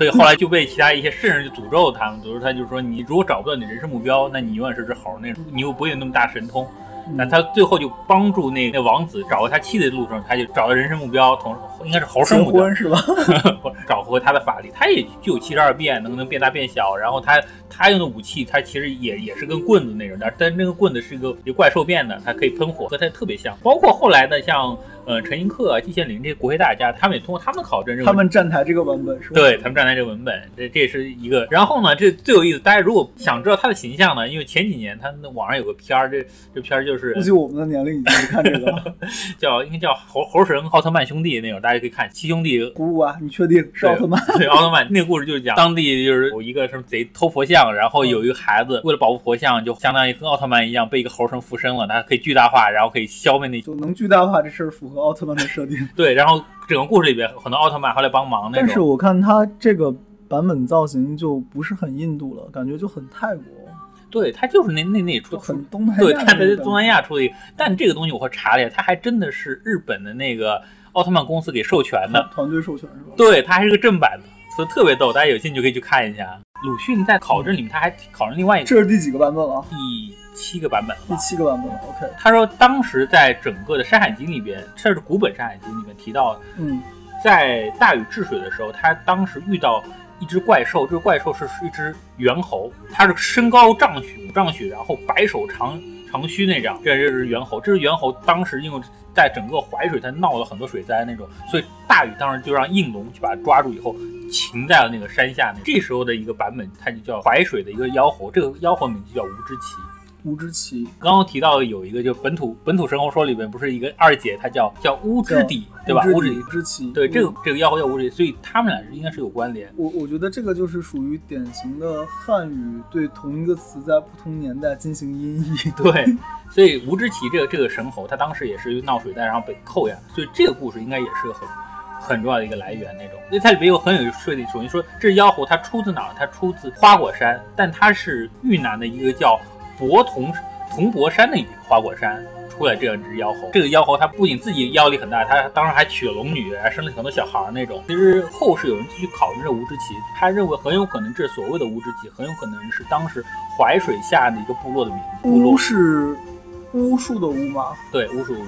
Speaker 2: 所以后来就被其他一些圣人就诅咒他们，诅咒他就是说，你如果找不到你人生目标，那你永远是只猴，那种你又不会有那么大神通。那他最后就帮助那那王子找回他妻子的路上，他就找到人生目标，同应该是猴
Speaker 1: 结
Speaker 2: 生目标，
Speaker 1: 是吧？
Speaker 2: 找回他的法力。他也具有七十二变，能能变大变小。然后他他用的武器，他其实也也是跟棍子那种，但但那个棍子是一个一个怪兽变的，它可以喷火，和它特别像。包括后来的像呃陈寅恪啊、季羡林这些国学大家，他们也通过他们的考证认为
Speaker 1: 他们站台这个文本是吧？
Speaker 2: 对他们站台这个文本，这这是一个。然后呢，这最有意思，大家如果想知道他的形象呢，因为前几年他那网上有个片儿，这这片儿就是
Speaker 1: 估计我们的年龄已经没看这个了。
Speaker 2: 叫应该叫猴猴神奥特曼兄弟那种，大家可以看七兄弟。
Speaker 1: 咕噜啊，你确定是奥特曼？
Speaker 2: 对奥特曼那个故事就是讲当地就是有一个什么贼偷佛像，然后有一个孩子为了保护佛像，就相当于跟奥特曼一样被一个猴神附身了，他可以巨大化，然后可以消灭那
Speaker 1: 就能巨大化这事儿符合奥特曼的设定。
Speaker 2: 对，然后整个故事里边很多奥特曼后来帮忙那种。
Speaker 1: 但是我看他这个版本造型就不是很印度了，感觉就很泰国，
Speaker 2: 对他就是那那那出
Speaker 1: 就很东南亚。
Speaker 2: 对，他在东南亚出的一个，但这个东西我会查了一下，他还真的是日本的那个奥特曼公司给授权的，
Speaker 1: 团队授权是吧？
Speaker 2: 对，它还是个正版的，所以特别逗，大家有兴趣可以去看一下。鲁迅在考证里面，他还考证另外一个
Speaker 1: 这是第几个版本了？
Speaker 2: 第七个版本了
Speaker 1: 第。七个版本了。OK，
Speaker 2: 他说，当时在整个的《山海经》里边，这是古本《山海经》里面提到，
Speaker 1: 嗯，
Speaker 2: 在大禹治水的时候，他当时遇到一只怪兽，这个怪兽是一只猿猴，它是身高丈许、五丈许，然后白手长长须那样，这这是猿猴。这只猿猴当时因为在整个淮水，它闹了很多水灾那种，所以大禹当时就让应龙去把它抓住以后，擒在了那个山下。那这时候的一个版本，它就叫淮水的一个妖猴，这个妖猴名字就叫吴之奇。
Speaker 1: 吴之奇
Speaker 2: 刚刚提到有一个，就本土本土神猴说里边不是一个二姐，她叫叫乌之底，对吧？乌之底
Speaker 1: 奇，
Speaker 2: 对，这
Speaker 1: 嗯
Speaker 2: 个这个妖猴叫乌之底，所以他们俩是应该是有关联。
Speaker 1: 我我觉得这个就是属于典型的汉语对同一个词在不同年代进行音译。
Speaker 2: 对，所以吴之奇这个这个神猴，他当时也是闹水灾，然后被扣押，所以这个故事应该也是个很很重要的一个来源那种。因为它里边有很有设定，首先说这是妖猴，它出自哪儿？它出自花果山，但它是豫南的一个叫博同铜博山的一个花果山。出来这样一只妖猴，这个妖猴它不仅自己妖力很大，它当时还娶了龙女，还生了很多小孩儿那种。其实后世有人继续考证这吴之奇，他认为很有可能这所谓的吴之奇，很有可能是当时淮水下的一个部落的名字。
Speaker 1: 巫是巫术的巫吗，
Speaker 2: 对巫术的巫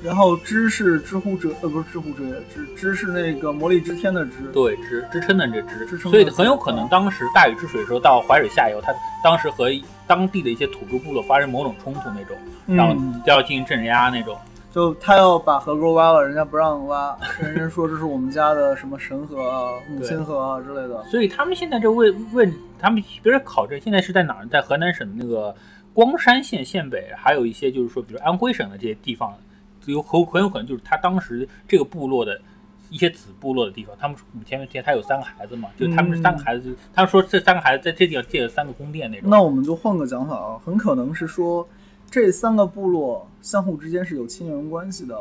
Speaker 1: 然后知是知乎者，呃，不是知乎者也，知知是那个魔力之天的知。
Speaker 2: 对支支撑的这支，
Speaker 1: 支撑
Speaker 2: 所以很有可能当时大禹治水的时候到淮水下游，他当时和当地的一些土著部落发生某种冲突那种，然后
Speaker 1: 嗯，
Speaker 2: 就要进行镇压那种。
Speaker 1: 就他要把河沟挖了，人家不让挖，人家说这是我们家的什么神河啊、母亲河啊之类的。
Speaker 2: 所以他们现在这问问他们别人考证，现在是在哪儿？在河南省那个光山县县北，还有一些就是说，比如安徽省的这些地方，有很很有可能就是他当时这个部落的。一些子部落的地方，他们前面前他有三个孩子嘛，就他们这三个孩子，他说这三个孩子在这地方建了三个宫殿那种。
Speaker 1: 那我们就换个讲法啊，很可能是说这三个部落相互之间是有亲缘关系的，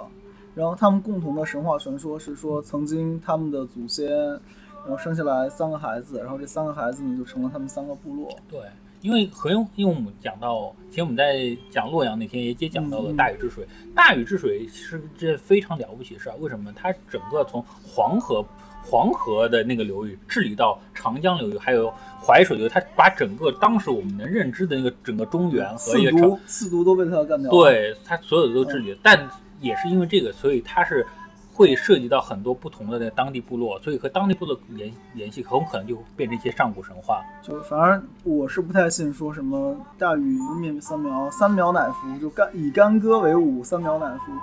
Speaker 1: 然后他们共同的神话传说是说，曾经他们的祖先，然后生下来三个孩子，然后这三个孩子呢就成了他们三个部落。
Speaker 2: 对，因为何用，因为我们讲到，其实我们在讲洛阳那天也也讲到了
Speaker 1: 嗯
Speaker 2: 大禹治水。大禹治水是这非常了不起的事儿，为什么呢？它整个从黄河黄河的那个流域治理到长江流域，还有淮水流域，它把整个当时我们能认知的那个整个中原和
Speaker 1: 四
Speaker 2: 一个长
Speaker 1: 毒，四都都被他干掉了。，
Speaker 2: 对他所有的都治理了，但也是因为这个，所以它是会涉及到很多不同的那个当地部落，所以和当地部落联联系，很有可能就变成一些上古神话。
Speaker 1: 就反正我是不太信说什么大禹灭三苗，三苗乃服，就干以干戈为舞，三苗乃服，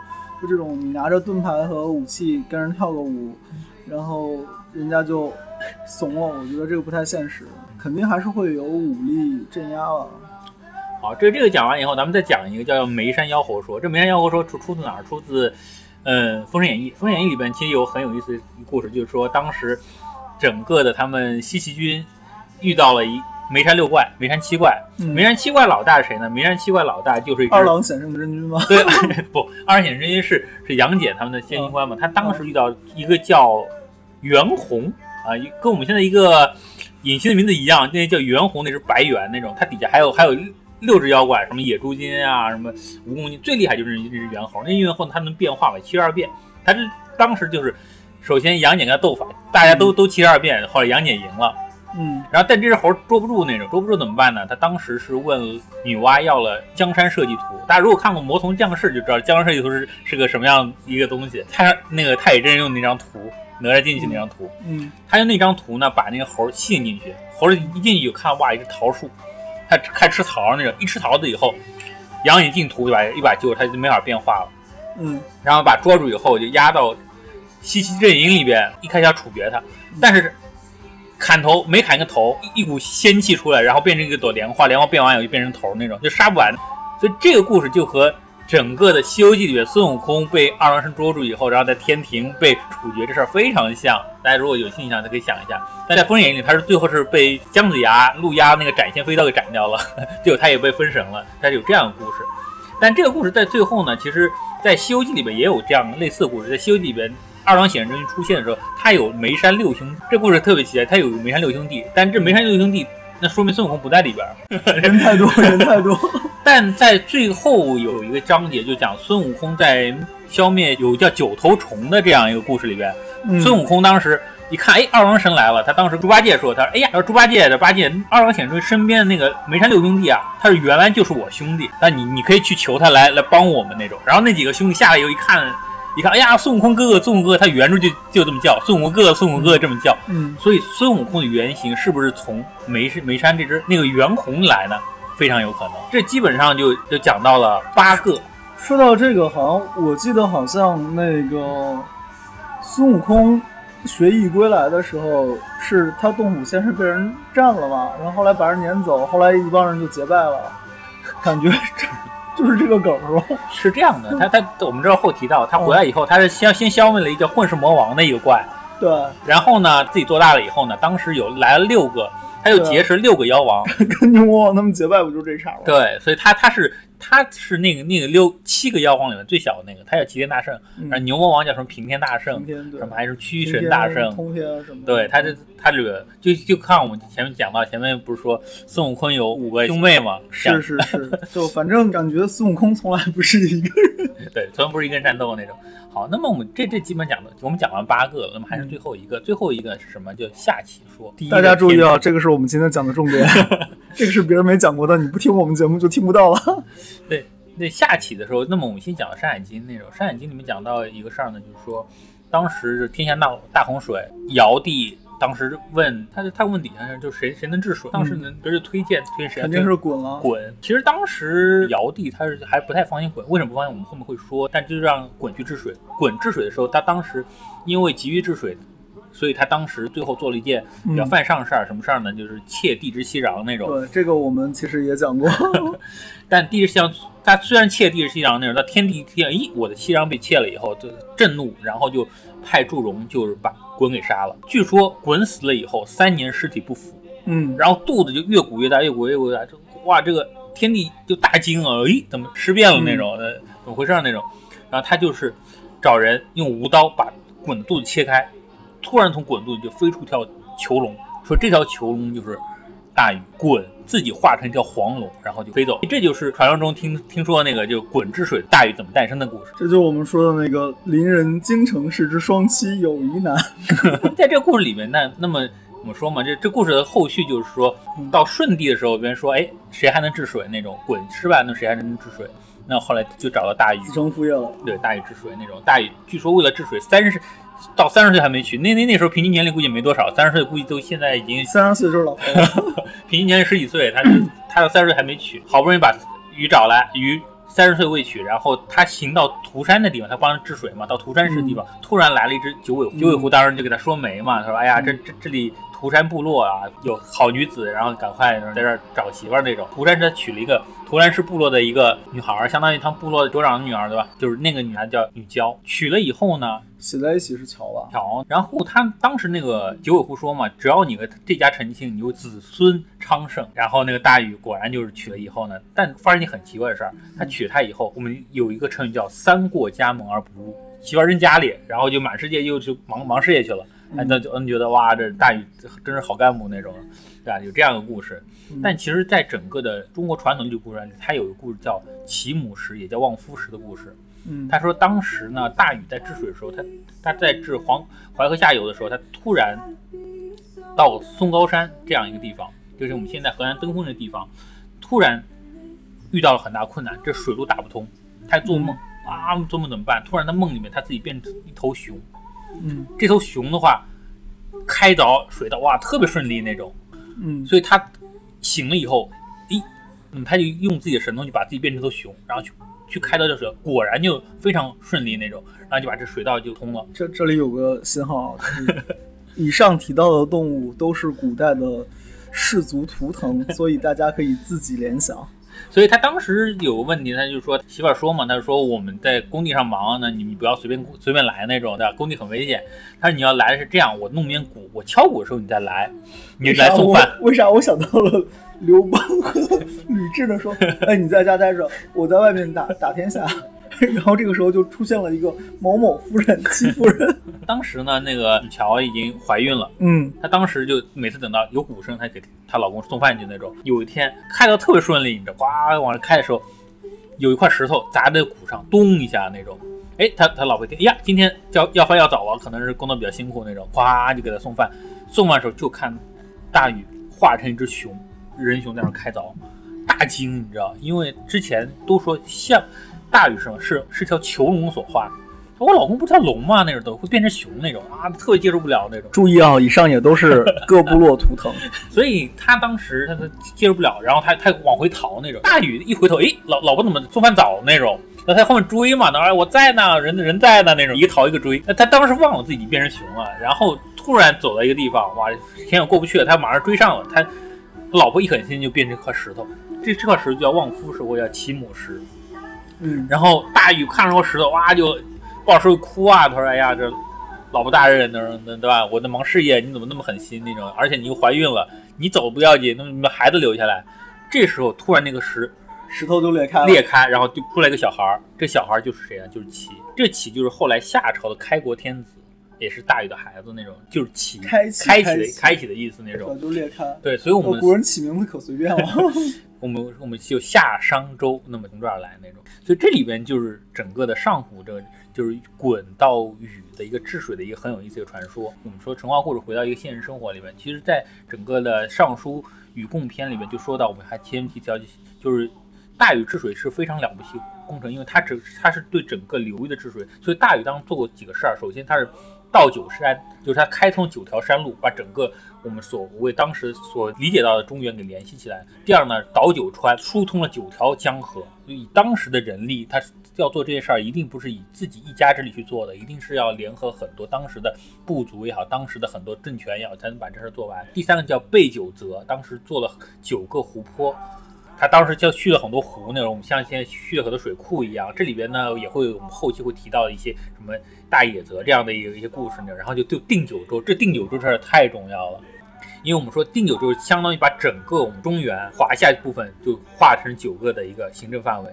Speaker 1: 就这种你拿着盾牌和武器跟人跳个舞，然后人家就怂了。我觉得这个不太现实，肯定还是会有武力镇压了。
Speaker 2: 好，这这个讲完以后，咱们再讲一个叫眉山妖猴说。这眉山妖猴说出出自哪儿？出自，嗯，《封神演义》。《封神演义》里边其实有很有意思的故事，就是说当时整个的他们西岐军遇到了一梅山六怪、梅山七怪。梅山七怪老大是谁呢？梅山七怪老大就是
Speaker 1: 二郎显圣真君吗？
Speaker 2: 对，不，二郎显圣真君是是杨戬他们的先行官嘛。他当时遇到一个叫袁弘啊，跟我们现在一个隐形的名字一样，那叫袁弘，那是白猿那种。他底下还有还有。六只妖怪，什么野猪精啊，什么蜈蚣精，最厉害就是那只猿猴。那猿猴它能变化为七十二变。它是当时就是，首先杨戬跟他斗法，大家都都七十二变，后来杨戬赢了。
Speaker 1: 嗯，
Speaker 2: 然后但这只猴捉不住那种，捉不住怎么办呢？他当时是问女娲要了江山设计图。大家如果看过《魔童降世》就知道江山设计图是是个什么样一个东西。太那个太乙真人用那张图，哪吒进去那张图，
Speaker 1: 嗯，
Speaker 2: 他用那张图呢把那个猴吸引进去，猴一进去就看哇一只桃树。他开吃桃那种，一吃桃子以后，杨戬进图就把一把揪，他就没法变化了。
Speaker 1: 嗯，
Speaker 2: 然后把捉住以后就压到西岐阵营里边，一开始要处决他，但是砍头没砍个头，一股仙气出来，然后变成一个朵莲花，莲花变完以后就变成头那种，就杀不完。所以这个故事就和。整个的《西游记》里面，孙悟空被二郎神捉住以后，然后在天庭被处决，这事儿非常像。大家如果有印象，就可以想一下。但在《封神演义》里，他是最后是被姜子牙、陆压那个斩仙飞刀给斩掉了，结果他也被封神了。他有这样的故事。但这个故事在最后呢，其实，在《西游记》里面也有这样类似的故事。在《西游记》里边，二郎显圣真出现的时候，他有眉山六兄，这故事特别奇怪，他有眉山六兄弟，但这眉山六兄弟。那说明孙悟空不在里边，
Speaker 1: 人太多，人太多。
Speaker 2: 但在最后有一个章节，就讲孙悟空在消灭有叫九头虫的这样一个故事里边，孙悟空当时一看，哎，二郎神来了。他当时猪八戒说，他说，哎呀，猪八戒的八戒，二郎显出身边的那个眉山六兄弟啊，他是原来就是我兄弟，那你你可以去求他来来帮我们那种。然后那几个兄弟下来以后一看。你看，哎呀，孙悟空哥哥，孙悟空哥哥，他原著就就这么叫，孙悟空哥哥，孙悟空哥哥这么叫。
Speaker 1: 嗯，
Speaker 2: 所以孙悟空的原型是不是从梅山梅山这只那个袁弘来呢？非常有可能。这基本上就就讲到了八个。
Speaker 1: 说到这个，好像我记得好像那个孙悟空学艺归来的时候，是他洞府先是被人占了嘛，然后后来把人撵走，后来一帮人就结拜了，感觉这。就是这个梗是吧？
Speaker 2: 是这样的，他他我们这儿后提到，他回来以后，他是先先消灭了一个混世魔王的一个怪，
Speaker 1: 对，
Speaker 2: 然后呢，自己做大了以后呢，当时有来了六个，他又结识六个妖王，
Speaker 1: 跟牛魔王他们结拜不就这茬吗？
Speaker 2: 对，所以他他是。他是那个那个六七个妖皇里面最小的那个，他叫齐天大圣，然后牛魔王叫什么平天大圣，什么还是屈神大圣，
Speaker 1: 通天什么？
Speaker 2: 对，他这他这个就就看我们前面讲到，前面不是说孙悟空有五个兄妹吗？
Speaker 1: 是是是，就反正感觉孙悟空从来不是一个人，
Speaker 2: 对，从来不是一个人战斗那种。好，那么我们这这基本讲的，我们讲完八个了，那么还是最后一个，最后一个是什么？就下期说。
Speaker 1: 大家注意啊，这个是我们今天讲的重点，这个是别人没讲过的，你不听我们节目就听不到了。
Speaker 2: 对，那下棋的时候，那么我们先讲《山海经》那种，《山海经》里面讲到一个事儿呢，就是说，当时天下闹大洪水，尧帝。当时问他，他问底下人，就谁谁能治水？当时能，别人推荐推荐谁？
Speaker 1: 肯定是鲧了。
Speaker 2: 鲧。其实当时尧帝他是还不太放心鲧，为什么不放心？我们后面会说。但就让鲧去治水。鲧治水的时候，他当时因为急于治水，所以他当时最后做了一件比较犯上事儿。什么事儿呢？就是窃地之熙壤那种。
Speaker 1: 对，这个我们其实也讲过。
Speaker 2: 但地之熙壤，他虽然窃地之熙壤那种，他天地天，咦，我的熙壤被窃了以后，就震怒，然后就。派祝融就是把鲧给杀了。据说鲧死了以后，三年尸体不腐，
Speaker 1: 嗯，
Speaker 2: 然后肚子就越鼓越大，越鼓越鼓越大。这哇，这个天地就大惊啊！诶，怎么尸变了那种？呃，怎么回事那种？然后他就是找人用无刀把鲧肚子切开，突然从滚肚里就飞出条囚龙，说这条囚龙就是大禹滚。自己化成一条黄龙，然后就飞走。这就是传说中听听说那个就滚治水，大禹怎么诞生的故事。
Speaker 1: 这就是我们说的那个邻人京城氏之双妻有虞难。
Speaker 2: 在这个故事里面，那那么怎么说嘛？这这故事的后续就是说到舜帝的时候，别人说，哎，谁还能治水？那种滚失败，那谁还能治水？那后来就找到大禹，
Speaker 1: 子承父业了。
Speaker 2: 对，大禹治水那种。大禹据说为了治水，三十到三十岁还没娶。那那那时候平均年龄估计没多少，三十岁估计都现在已经
Speaker 1: 三十岁就是老头。
Speaker 2: 平均年龄十几岁，他 他到三十岁还没娶，好不容易把鱼找来，鱼三十岁未娶，然后他行到涂山的地方，他帮人治水嘛，到涂山市的地方，突然来了一只九尾狐，九尾狐当时就给他说媒嘛，他说：“哎呀，这这这里。”涂山部落啊，有好女子，然后赶快在这儿找媳妇儿那种。涂山他娶了一个涂山氏部落的一个女孩儿，相当于他们部落的酋长的女儿，对吧？就是那个女孩叫女娇。娶了以后呢，
Speaker 1: 写在一起是乔吧？
Speaker 2: 乔。然后他当时那个九尾狐说嘛，只要你和这家成亲，你就子孙昌盛。然后那个大禹果然就是娶了以后呢，但发生一件很奇怪的事儿，他娶她以后，我们有一个成语叫三过家门而不入，媳妇扔家里，然后就满世界又去忙忙事业去了。哎，那就嗯觉得哇，这大禹真是好干部那种，对吧？有这样的故事。但其实，在整个的中国传统历史故事里，它有一个故事叫齐母石，也叫望夫石的故事。
Speaker 1: 嗯，
Speaker 2: 他说当时呢，大禹在治水的时候，他他在治黄淮河下游的时候，他突然到嵩高山这样一个地方，就是我们现在河南登封的地方，突然遇到了很大困难，这水路打不通，他做梦啊，做梦怎么办？突然他梦里面他自己变成一头熊。
Speaker 1: 嗯，
Speaker 2: 这头熊的话，开凿水道哇，特别顺利那种。
Speaker 1: 嗯，
Speaker 2: 所以他醒了以后，咦，嗯，他就用自己的神通，就把自己变成头熊，然后去去开凿这水，果然就非常顺利那种，然后就把这水道就通了。
Speaker 1: 这这里有个信号，以上提到的动物都是古代的氏族图腾，所以大家可以自己联想。
Speaker 2: 所以他当时有个问题，他就说媳妇儿说嘛，他说我们在工地上忙呢，你们不要随便随便来那种，对吧？工地很危险。他说你要来是这样，我弄面鼓，我敲鼓的时候你再来，你来送饭。
Speaker 1: 为啥我想到了刘邦和吕雉的说，哎，你在家待着，我在外面打打天下。然后这个时候就出现了一个某某夫人戚夫人。
Speaker 2: 当时呢，那个乔已经怀孕了。
Speaker 1: 嗯，
Speaker 2: 她当时就每次等到有鼓声，她给她老公送饭去那种。有一天开的特别顺利，你知道，呱往上开的时候，有一块石头砸在鼓上，咚一下那种。哎，他他老婆听，哎呀，今天要要饭要早啊，可能是工作比较辛苦那种，咵就给他送饭。送饭的时候就看大禹化成一只熊，人熊在那开凿，大惊，你知道，因为之前都说像。大雨声是是条囚龙所化，我老公不条龙吗？那种都会变成熊那种啊，特别接受不了那种。
Speaker 1: 注意啊，以上也都是各部落图腾，
Speaker 2: 所以他当时他他接受不了，然后他他往回逃那种。大雨一回头，哎，老老婆怎么做饭早那种？那他后面追嘛，那我在呢，人人在呢那种，一个逃一个追。那他当时忘了自己变成熊了，然后突然走到一个地方，哇，天也过不去了，他马上追上了，他老婆一狠心就变成一块石头，这这块石头叫望夫石或叫齐母石。
Speaker 1: 嗯，
Speaker 2: 然后大禹看着个石头，哇，就抱石头哭啊！他说：“哎呀，这老婆大人，那那对吧？我在忙事业，你怎么那么狠心那种？而且你又怀孕了，你走不要紧，那把孩子留下来。”这时候突然那个石
Speaker 1: 石头就裂开了，
Speaker 2: 裂开，然后就出来一个小孩儿。这小孩就是谁啊？就是启。这启就是后来夏朝的开国天子，也是大禹的孩子那种，就是启，
Speaker 1: 开
Speaker 2: 开
Speaker 1: 启
Speaker 2: 的开启的意思那种。
Speaker 1: 就裂开。
Speaker 2: 对，所以我们
Speaker 1: 古人起名字可随便了。
Speaker 2: 我们我们就夏商周，那么从这儿来那种，所以这里边就是整个的上古这个就是鲧到禹的一个治水的一个很有意思的传说。我们说神话故事回到一个现实生活里面，其实在整个的尚书禹贡篇里面就说到，我们还前提条就是大禹治水是非常了不起工程，因为他只他是对整个流域的治水，所以大禹当时做过几个事儿，首先他是。倒九山就是他开通九条山路，把整个我们所谓当时所理解到的中原给联系起来。第二呢，倒九川疏通了九条江河。以当时的人力，他要做这些事儿，一定不是以自己一家之力去做的，一定是要联合很多当时的部族也好，当时的很多政权也好，才能把这事儿做完。第三个叫备九泽，当时做了九个湖泊。他当时就蓄了很多湖，那种我们像现在蓄了很多水库一样。这里边呢也会有我们后期会提到一些什么大野泽这样的一个一些故事呢。然后就就定九州，这定九州这事儿太重要了，因为我们说定九州相当于把整个我们中原华夏部分就划成九个的一个行政范围。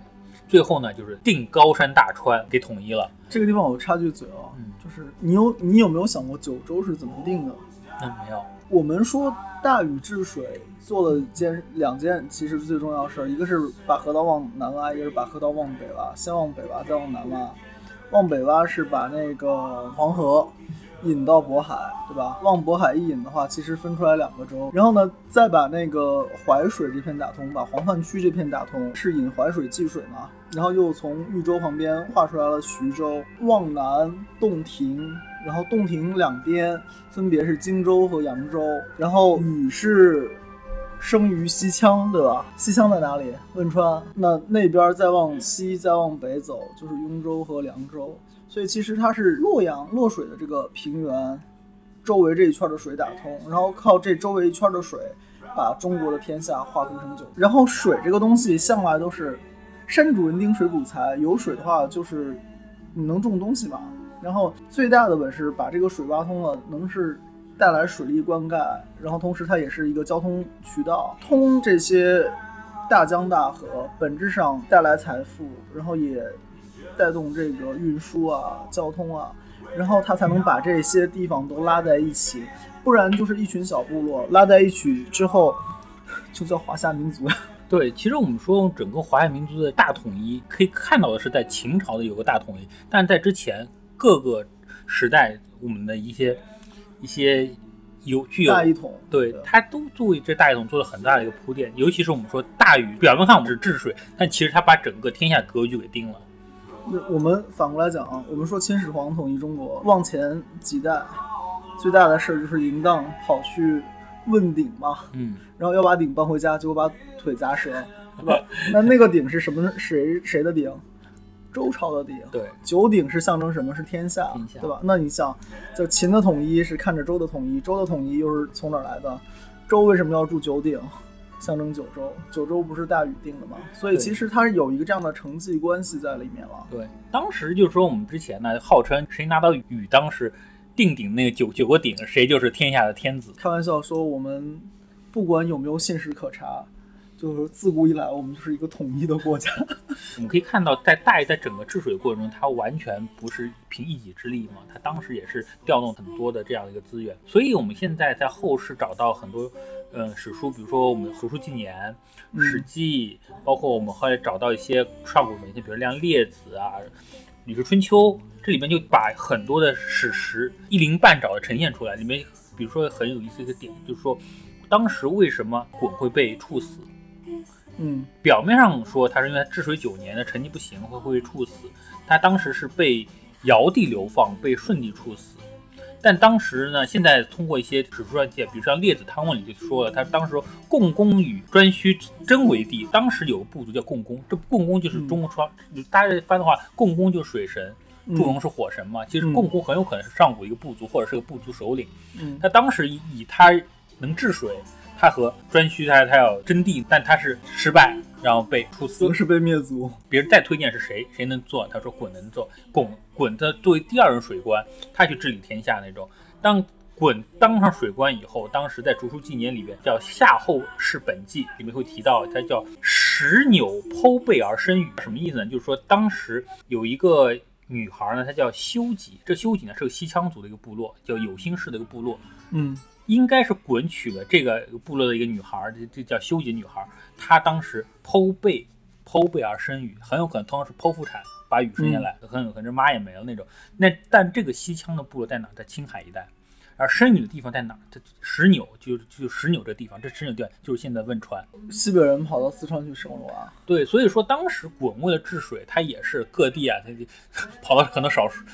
Speaker 2: 最后呢就是定高山大川给统一了。
Speaker 1: 这个地方我插句嘴啊，就是你有你有没有想过九州是怎么定的？
Speaker 2: 嗯，没有。
Speaker 1: 我们说大禹治水做了件两件，其实最重要的事儿，一个是把河道往南挖，一个是把河道往北挖。先往北挖，再往南挖。往北挖是把那个黄河引到渤海，对吧？往渤海一引的话，其实分出来两个州，然后呢，再把那个淮水这片打通，把黄泛区这片打通，是引淮水济水嘛？然后又从豫州旁边划出来了徐州，往南洞庭，然后洞庭两边分别是荆州和扬州，然后禹是。生于西羌，对吧？西羌在哪里？汶川。那那边再往西，再往北走，就是雍州和凉州。所以其实它是洛阳洛水的这个平原，周围这一圈的水打通，然后靠这周围一圈的水，把中国的天下划分成九。然后水这个东西向来都是山主人丁，水谷财。有水的话，就是你能种东西嘛。然后最大的本事把这个水挖通了，能是。带来水利灌溉，然后同时它也是一个交通渠道，通这些大江大河，本质上带来财富，然后也带动这个运输啊、交通啊，然后它才能把这些地方都拉在一起，不然就是一群小部落拉在一起之后，就叫华夏民族。
Speaker 2: 对，其实我们说整个华夏民族的大统一，可以看到的是在秦朝的有个大统一，但在之前各个时代，我们的一些。一些有具有
Speaker 1: 大一统，
Speaker 2: 对，它都作为这大一统做了很大的一个铺垫。尤其是我们说大禹，表面看我们是治水，但其实他把整个天下格局给定了。
Speaker 1: 我们反过来讲啊，我们说秦始皇统一中国，往前几代最大的事儿就是淫荡跑去问鼎嘛，
Speaker 2: 嗯，
Speaker 1: 然后要把鼎搬回家，结果把腿砸折，对吧？那那个鼎是什么？谁谁的鼎？周朝的鼎，
Speaker 2: 对，
Speaker 1: 九鼎是象征什么？是天
Speaker 2: 下，
Speaker 1: 对吧？那你想，就秦的统一是看着周的统一，周的统一又是从哪儿来的？周为什么要铸九鼎？象征九州，九州不是大禹定的吗？所以其实它是有一个这样的承继关系在里面了。
Speaker 2: 对，当时就是说我们之前呢，号称谁拿到禹当时定鼎那个九九个鼎，谁就是天下的天子。
Speaker 1: 开玩笑说，我们不管有没有信史可查。就是自古以来，我们就是一个统一的国家。
Speaker 2: 我们可以看到，在大禹在整个治水的过程中，他完全不是凭一己之力嘛，他当时也是调动很多的这样的一个资源。所以，我们现在在后世找到很多，嗯，史书，比如说我们《读书纪年》《史记》，包括我们后来找到一些上古文献，比如像《列子》啊，《吕氏春秋》，这里面就把很多的史实一鳞半爪的呈现出来。里面，比如说很有意思一个点，就是说，当时为什么鲧会被处死？
Speaker 1: 嗯，
Speaker 2: 表面上说他是因为治水九年的成绩不行会会处死，他当时是被尧帝流放，被舜帝处死。但当时呢，现在通过一些史书上记，比如像《列子汤问》里就说了，他当时共工与颛顼争为帝。当时有个部族叫共工，这共工就是中国传，大家翻的话，共工就是水神，祝融是火神嘛。其实共工很有可能是上古一个部族，或者是个部族首领。
Speaker 1: 嗯，
Speaker 2: 他当时以以他能治水。他和颛顼他他要争地，但他是失败，然后被处死，
Speaker 1: 是被灭族。
Speaker 2: 别人再推荐是谁，谁能做？他说鲧能做。鲧鲧他作为第二任水官，他去治理天下那种。当鲧当上水官以后，当时在《竹书纪年》里边叫《夏后氏本纪》，里面会提到他叫石纽剖背而生育，什么意思呢？就是说当时有一个女孩呢，她叫修己，这修己呢是个西羌族的一个部落，叫有心氏的一个部落。
Speaker 1: 嗯。
Speaker 2: 应该是鲧娶了这个部落的一个女孩，这这叫修己女孩。她当时剖背，剖背而生禹，很有可能同样是剖腹产把禹生下来，很有可能这妈也没了那种。那但这个西羌的部落在哪？在青海一带，而生禹的地方在哪？这石纽就就石纽这地方，这石纽地方就是现在汶川。
Speaker 1: 西北人跑到四川去生活啊？
Speaker 2: 对，所以说当时鲧为了治水，他也是各地啊，他就 跑到可能少数。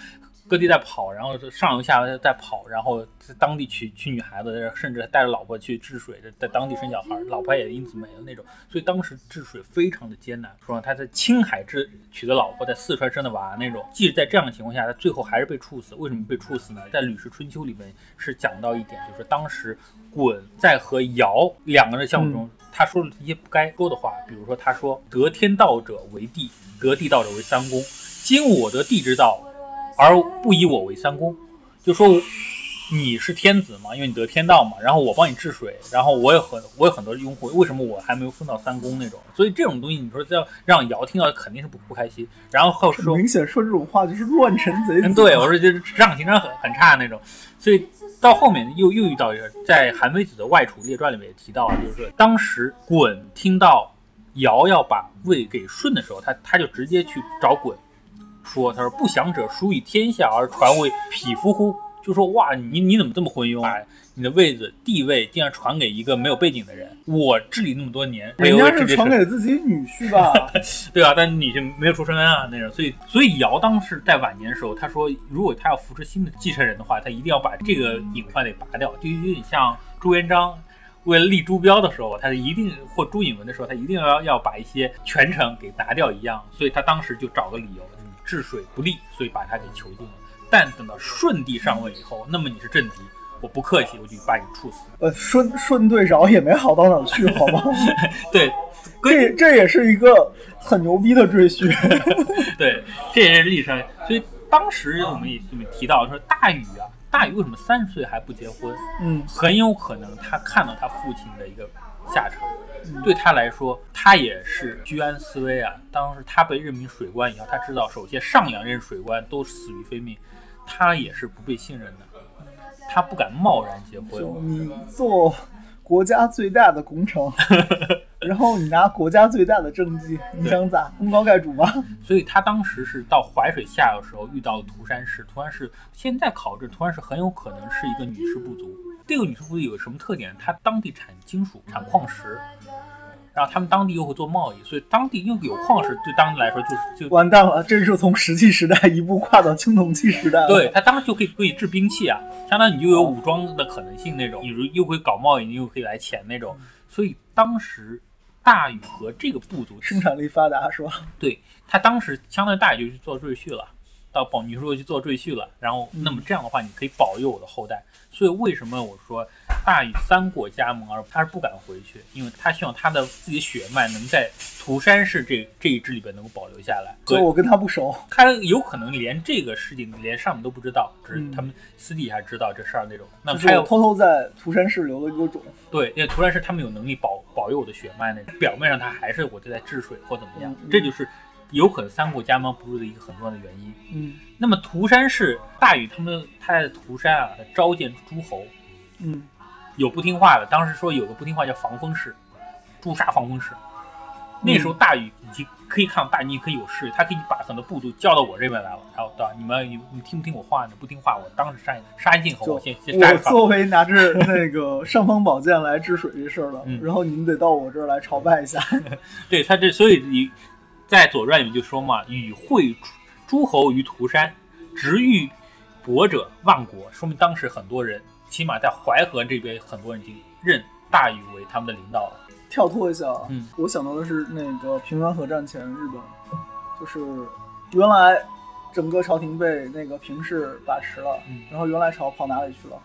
Speaker 2: 各地在跑，然后上游下游在跑，然后在当地娶娶女孩子，甚至带着老婆去治水，在当地生小孩，老婆也因此没了那种。所以当时治水非常的艰难。说他在青海治娶的老婆，在四川生的娃那种。即使在这样的情况下，他最后还是被处死。为什么被处死呢？在《吕氏春秋》里面是讲到一点，就是当时鲧在和尧两个人相处中，他说了一些不该说的话，比如说他说：“得天道者为帝，得地道者为三公。今我得地之道。”而不以我为三公，就说你是天子嘛，因为你得天道嘛，然后我帮你治水，然后我有很我有很多拥护，为什么我还没有分到三公那种？所以这种东西，你说要让尧听到肯定是不不开心。然后后说
Speaker 1: 明显说这种话就是乱臣贼子。
Speaker 2: 对，我说就是职场情商很很差那种。所以到后面又又遇到一个，在韩非子的外储列传里面也提到，就是当时鲧听到尧要把位给舜的时候，他他就直接去找鲧。说，他说不祥者，孰以天下而传为匹夫乎？就说哇，你你怎么这么昏庸啊？你的位子地位竟然传给一个没有背景的人，我治理那么多年，
Speaker 1: 人家是传给自己女婿吧？
Speaker 2: 对啊，但女婿没有出身啊，那种，所以所以尧当时在晚年的时候，他说，如果他要扶持新的继承人的话，他一定要把这个隐患给拔掉，就有点像朱元璋为了立朱标的时候，他一定或朱允文的时候，他一定要要把一些权臣给拿掉一样，所以他当时就找个理由，你治水不利，所以把他给囚禁了。但等到舜帝上位以后，那么你是政敌。我不客气，我就把你处死。
Speaker 1: 呃，舜舜对饶也没好到哪去，好吗？
Speaker 2: 对，
Speaker 1: 这这也是一个很牛逼的赘婿。
Speaker 2: 对，这也是历史上。所以当时我们也我们提到说，大禹啊，大禹为什么三十岁还不结婚？
Speaker 1: 嗯，
Speaker 2: 很有可能他看到他父亲的一个下场，对他来说，他也是居安思危啊。当时他被任命水官以后，他知道首先上两任水官都死于非命，他也是不被信任的。他不敢贸然结婚。
Speaker 1: 你做国家最大的工程，然后你拿国家最大的政绩，你想咋？功高盖主吗？
Speaker 2: 所以他当时是到淮水下游的时候遇到了涂山氏。涂山氏现在考证，涂山氏很有可能是一个女氏部族。这个女氏部族有什么特点？它当地产金属，产矿石。然后他们当地又会做贸易，所以当地又有矿石，对当地来说就是就
Speaker 1: 完蛋了。这是从石器时代一步跨到青铜器时代。
Speaker 2: 对他当时就可以可以制兵器啊，相当于你就有武装的可能性那种。你如又会搞贸易，你又可以来钱那种。所以当时大禹和这个部族
Speaker 1: 生产力发达是吧？
Speaker 2: 对他当时相当于大禹就去做赘婿了，到保你说去做赘婿了，然后那么这样的话你可以保佑我的后代。所以为什么我说大禹三过家门而他是不敢回去？因为他希望他的自己血脉能在涂山氏这这一支里边能够保留下来。
Speaker 1: 所以我跟他不熟，
Speaker 2: 他有可能连这个事情连上面都不知道，只是他们私底下知道这事儿那种。那还有
Speaker 1: 偷偷在涂山氏留了一个种。
Speaker 2: 对，因为涂山氏他们有能力保保佑我的血脉那种。表面上他还是我就在治水或怎么样，这就是有可能三顾家门不入的一个很重要的原因。
Speaker 1: 嗯。
Speaker 2: 那么涂山氏大禹他们他在涂山啊，召见诸侯，
Speaker 1: 嗯，
Speaker 2: 有不听话的。当时说有个不听话叫防风氏，诛杀防风氏。那时候大禹已经可以看到大禹可以有势力，他可以把很多部族叫到我这边来了。然后对吧？你们你你听不听我话？呢不听话，我当时杀杀尽侯。我先先杀。
Speaker 1: 我作为拿着那个尚方宝剑来治水这事儿了，然后你们得到我这儿来朝拜一下。
Speaker 2: 对他这，所以你在《左传》里面就说嘛，与会。诸侯于涂山，执欲博者万国，说明当时很多人，起码在淮河这边，很多人已经认大禹为他们的领导了。
Speaker 1: 跳脱一下，
Speaker 2: 嗯，
Speaker 1: 我想到的是那个平原河战前，日本就是原来整个朝廷被那个平氏把持了，然后原来朝跑哪里去了？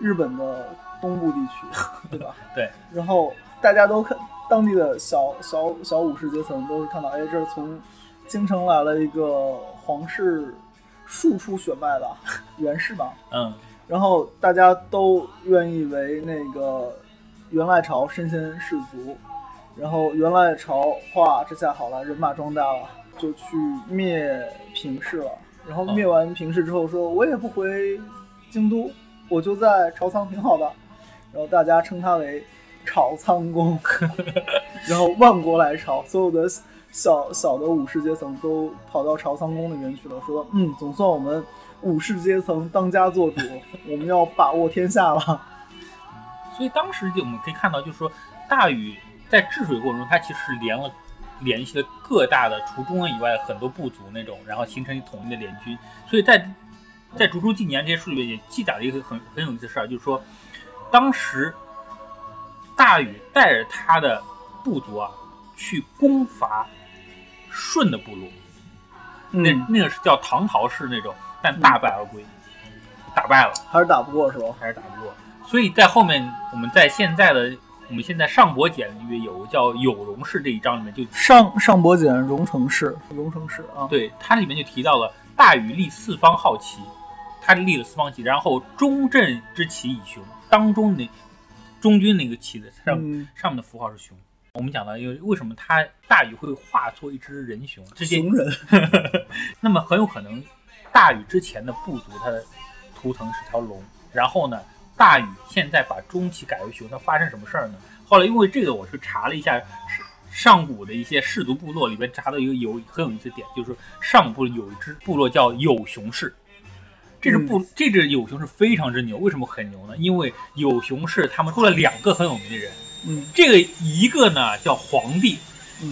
Speaker 1: 日本的东部地区，对吧？
Speaker 2: 对。
Speaker 1: 然后大家都看当地的小小小武士阶层都是看到，哎，这是从。京城来了一个皇室庶出血脉的 元氏吧，
Speaker 2: 嗯，
Speaker 1: 然后大家都愿意为那个元赖朝身先士卒，然后元赖朝哇这下好了，人马壮大了，就去灭平氏了。然后灭完平氏之后，说我也不回京都，我就在朝仓挺好的。然后大家称他为朝仓公，然后万国来朝，所有的。小小的武士阶层都跑到朝仓宫那边去了，说：“嗯，总算我们武士阶层当家做主，我们要把握天下了。”
Speaker 2: 所以当时就我们可以看到，就是说大禹在治水过程中，他其实连了联系了各大的除中原以外很多部族那种，然后形成一统一的联军。所以在在竹书纪年这些书里面也记载了一个很很有意思的事儿，就是说当时大禹带着他的部族啊去攻伐。舜的部落，那那个是叫唐陶氏那种，但大败而归，打败了，
Speaker 1: 还是打不过是吧？
Speaker 2: 还是打不过。所以在后面，我们在现在的我们现在上博简里面有叫有容氏这一章里面就
Speaker 1: 上上博简荣成氏，荣成氏啊，
Speaker 2: 对，它里面就提到了大禹立四方好旗，他立了四方旗，然后中正之旗以雄，当中那中军那个旗子上上面的符号是熊。我们讲到，因为为什么他大禹会化作一只人熊？
Speaker 1: 这些熊人。
Speaker 2: 那么很有可能，大禹之前的部族他的图腾是条龙，然后呢，大禹现在把中旗改为熊，它发生什么事儿呢？后来因为这个，我去查了一下上古的一些氏族部落里边查到一个有很有意思的点，就是上部有一支部落叫有熊氏，这只不这只有熊是非常之牛，为什么很牛呢？因为有熊氏他们出了两个很有名的人，
Speaker 1: 嗯，
Speaker 2: 这个一个呢叫皇帝，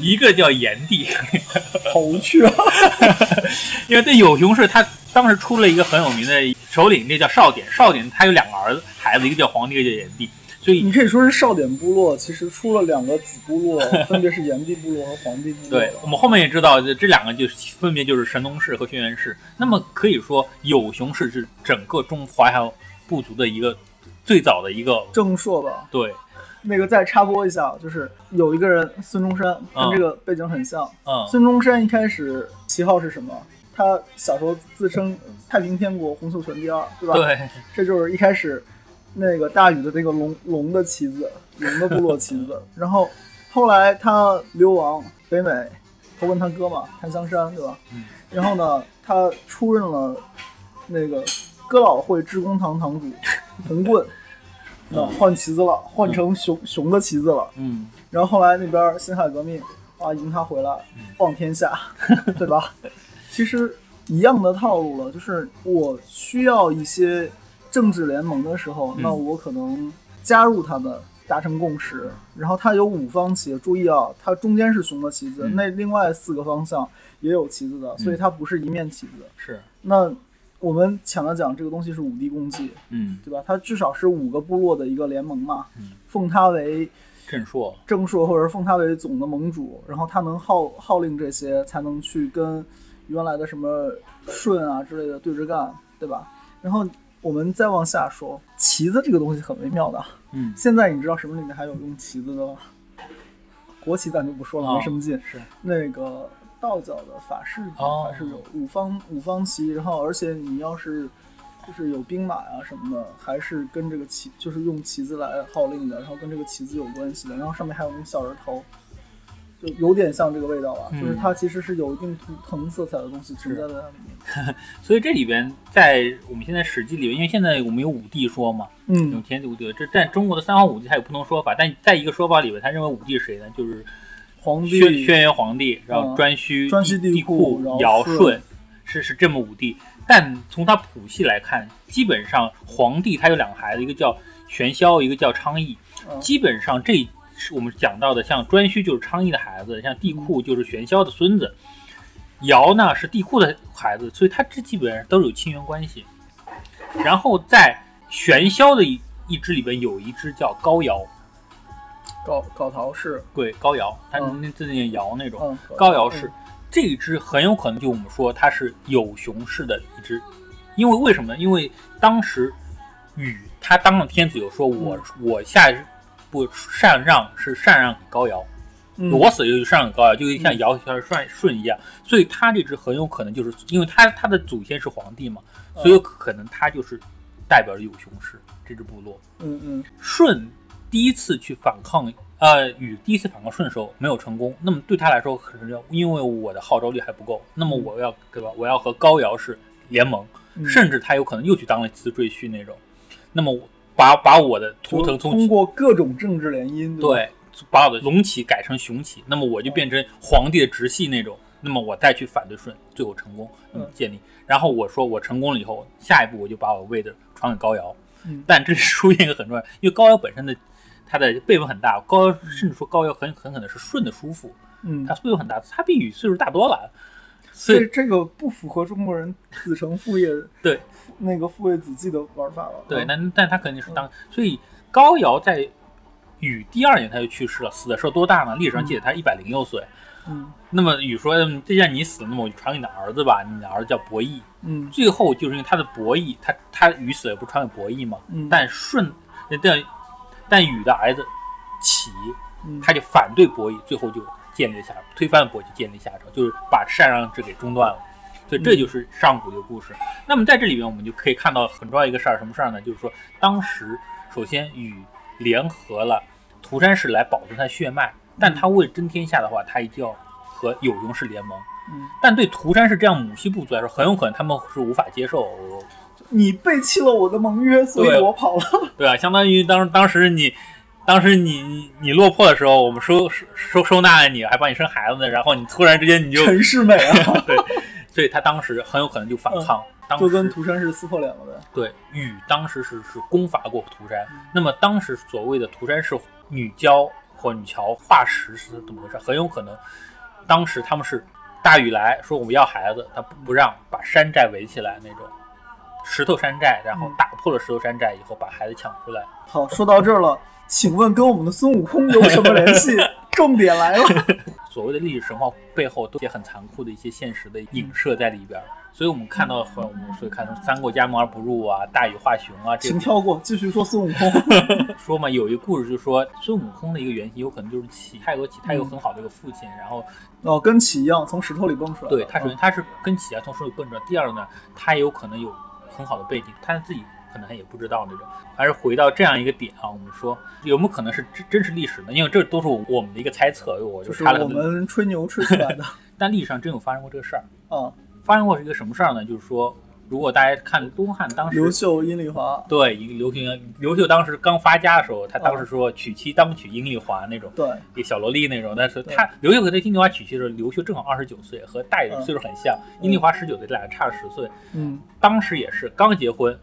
Speaker 2: 一个叫炎帝，
Speaker 1: 好无趣啊！
Speaker 2: 因为这有熊氏他当时出了一个很有名的首领，那叫少典，少典他有两个儿子孩子，一个叫皇帝，一个叫炎帝。所以
Speaker 1: 你可以说是少典部落，其实出了两个子部落，分别是炎帝部落和黄帝部
Speaker 2: 落。对，我们后面也知道，这两个就是分别就是神农氏和轩辕氏。那么可以说，有熊氏是整个中华夏部族的一个最早的一个
Speaker 1: 正朔吧？
Speaker 2: 对，
Speaker 1: 那个再插播一下，就是有一个人孙中山，跟这个背景很像。
Speaker 2: 嗯，
Speaker 1: 孙中山一开始旗号是什么？他小时候自称太平天国洪秀全第二，对吧？
Speaker 2: 对，
Speaker 1: 这就是一开始。那个大禹的那个龙龙的旗子，龙的部落旗子。然后后来他流亡北美，投奔他哥嘛，檀香山，对吧？
Speaker 2: 嗯。
Speaker 1: 然后呢，他出任了那个哥老会致公堂堂主，红棍，那换旗子了，换成熊熊的旗子了。
Speaker 2: 嗯。
Speaker 1: 然后后来那边辛亥革命啊，迎他回来，望天下，对吧？其实一样的套路了，就是我需要一些。政治联盟的时候，那我可能加入他们，达成共识。然后它有五方旗，注意啊，它中间是熊的旗子，那另外四个方向也有旗子的，所以它不是一面旗子。
Speaker 2: 是。
Speaker 1: 那我们抢了讲，这个东西是五帝共济，
Speaker 2: 嗯，
Speaker 1: 对吧？它至少是五个部落的一个联盟嘛，奉他为
Speaker 2: 正朔，
Speaker 1: 正朔，或者奉他为总的盟主，然后他能号号令这些，才能去跟原来的什么舜啊之类的对着干，对吧？然后。我们再往下说，旗子这个东西很微妙的。
Speaker 2: 嗯，
Speaker 1: 现在你知道什么里面还有用旗子的吗？国旗咱就不说了，没什么劲。
Speaker 2: 是
Speaker 1: 那个道教的法式还是有五方五方旗，然后而且你要是就是有兵马啊什么的，还是跟这个旗就是用旗子来号令的，然后跟这个旗子有关系的，然后上面还有那个小人头。就有点像这个味道吧，就是它其实是有一定图腾色彩的东西存在在它里面。
Speaker 2: 所以这里边，在我们现在《史记》里面，因为现在我们有五帝说嘛，
Speaker 1: 嗯，
Speaker 2: 有天地五帝，这在中国的三皇五帝它有不同说法，但在一个说法里边，他认为五帝是谁呢？就是
Speaker 1: 皇
Speaker 2: 帝、轩辕皇帝，然后颛顼、
Speaker 1: 颛顼、
Speaker 2: 帝
Speaker 1: 喾、
Speaker 2: 尧、舜，是是这么五帝。但从他谱系来看，基本上皇帝他有两个孩子，一个叫玄霄，一个叫昌邑，基本上这。是我们讲到的，像颛顼就是昌邑的孩子，像帝喾就是玄霄的孙子，尧呢是帝喾的孩子，所以他这基本上都是有亲缘关系。然后在玄霄的一一支里边有一支叫高尧，
Speaker 1: 高高陶氏，
Speaker 2: 对高尧，他那字念尧那种，
Speaker 1: 高
Speaker 2: 尧氏这一支很有可能就我们说他是有熊氏的一支，因为为什么呢？因为当时禹他当了天子，有说我我下。不禅让是禅让给高尧，我死就禅让给高尧，就像尧像舜舜一样，所以他这只很有可能就是因为他他的祖先是皇帝嘛，所以有可能他就是代表着有熊氏这支部落。
Speaker 1: 嗯嗯，
Speaker 2: 舜第一次去反抗，呃，禹第一次反抗舜的时候没有成功，那么对他来说可能要因为我的号召力还不够，那么我要对吧？我要和高尧是联盟，甚至他有可能又去当了一次赘婿那种，那么我。把把我的图腾
Speaker 1: 通过各种政治联姻，
Speaker 2: 对，把我的龙旗改成雄旗，那么我就变成皇帝的直系那种，那么我再去反对舜，最后成功嗯建立。然后我说我成功了以后，下一步我就把我位置传给高尧。嗯但这是出现一个很重要，因为高尧本身的他的辈分很大，高尧甚至说高尧很很可能是舜的叔父，
Speaker 1: 嗯，
Speaker 2: 他岁数很大，他比禹岁数大多了。
Speaker 1: 所以这个不符合中国人子承父业
Speaker 2: 对
Speaker 1: 那个父为子继的玩法了。
Speaker 2: 对，那但他肯定是当，所以高尧在禹第二年他就去世了，死的时候多大呢？历史上记载他一百零六岁。
Speaker 1: 嗯，
Speaker 2: 那么禹说，既然你死，那么我就传给你的儿子吧，你的儿子叫伯益。
Speaker 1: 嗯，
Speaker 2: 最后就是因为他的伯益，他他禹死了不传给伯益嘛？
Speaker 1: 嗯，
Speaker 2: 但舜但但禹的儿子启，他就反对伯益，最后就。建立下推翻了伯益，建立夏朝，就是把禅让制给中断了，所以这就是上古的故事。那么在这里面，我们就可以看到很重要一个事儿，什么事儿呢？就是说，当时首先禹联合了涂山氏来保存他血脉，但他为争天下的话，他一定要和有熊氏联盟。
Speaker 1: 嗯，
Speaker 2: 但对涂山氏这样母系部族来说，很有可能他们是无法接受。
Speaker 1: 你背弃了我的盟约，所以我跑了。
Speaker 2: 对啊，相当于当当时你。当时你你你落魄的时候，我们收收收纳了你，还帮你生孩子呢。然后你突然之间你就
Speaker 1: 陈世美啊，
Speaker 2: 对，所以他当时很有可能就反抗。当
Speaker 1: 就跟涂山氏撕破脸了呗。
Speaker 2: 对禹当时是是攻伐过涂山，那么当时所谓的涂山氏女娇或女乔化石是怎么回事？很有可能当时他们是大禹来说我们要孩子，他不不让，把山寨围起来那种石头山寨，然后
Speaker 1: 嗯
Speaker 2: 打破了石头山寨以后把孩子抢出来。
Speaker 1: 好，说到这儿了，请问跟我们的孙悟空有什么联系？重点来了。
Speaker 2: 所谓的历史神话背后都些很残酷的一些现实的影射在里边儿，所以我们看到很我们所以看到三过家门而不入啊，大禹化熊啊，这
Speaker 1: 请跳过，继续说孙悟空。
Speaker 2: 说嘛，有一个故事就说孙悟空的一个原型有可能就是启，他有启，他有很好的一个父亲，然后
Speaker 1: 哦，跟启一样，从石头里蹦出来。
Speaker 2: 对他首先他是跟启啊从石头里蹦出来，第二呢，他也有可能有很好的背景，他自己可能还也不知道那种。还是回到这样一个点啊，我们说有没有可能是真真实历史呢？因为这都是我们的一个猜测，我
Speaker 1: 就
Speaker 2: 就是查了
Speaker 1: 我们吹牛吹出来的
Speaker 2: 但历史上真有发生过这个事儿。
Speaker 1: 啊。
Speaker 2: 发生过是一个什么事儿呢？就是说，如果大家看东汉当时
Speaker 1: 刘秀、阴丽华，
Speaker 2: 对一个刘秀，刘秀当时刚发家的时候，他当时说娶妻当娶阴丽华那种。
Speaker 1: 对，
Speaker 2: 一小萝莉那种，但是他刘秀和那阴丽华娶妻的时候，刘秀正好二十九岁，和大禹
Speaker 1: 嗯
Speaker 2: 岁数很像，殷丽华十九岁，这俩差了十岁。
Speaker 1: 嗯
Speaker 2: 当时也是刚结婚，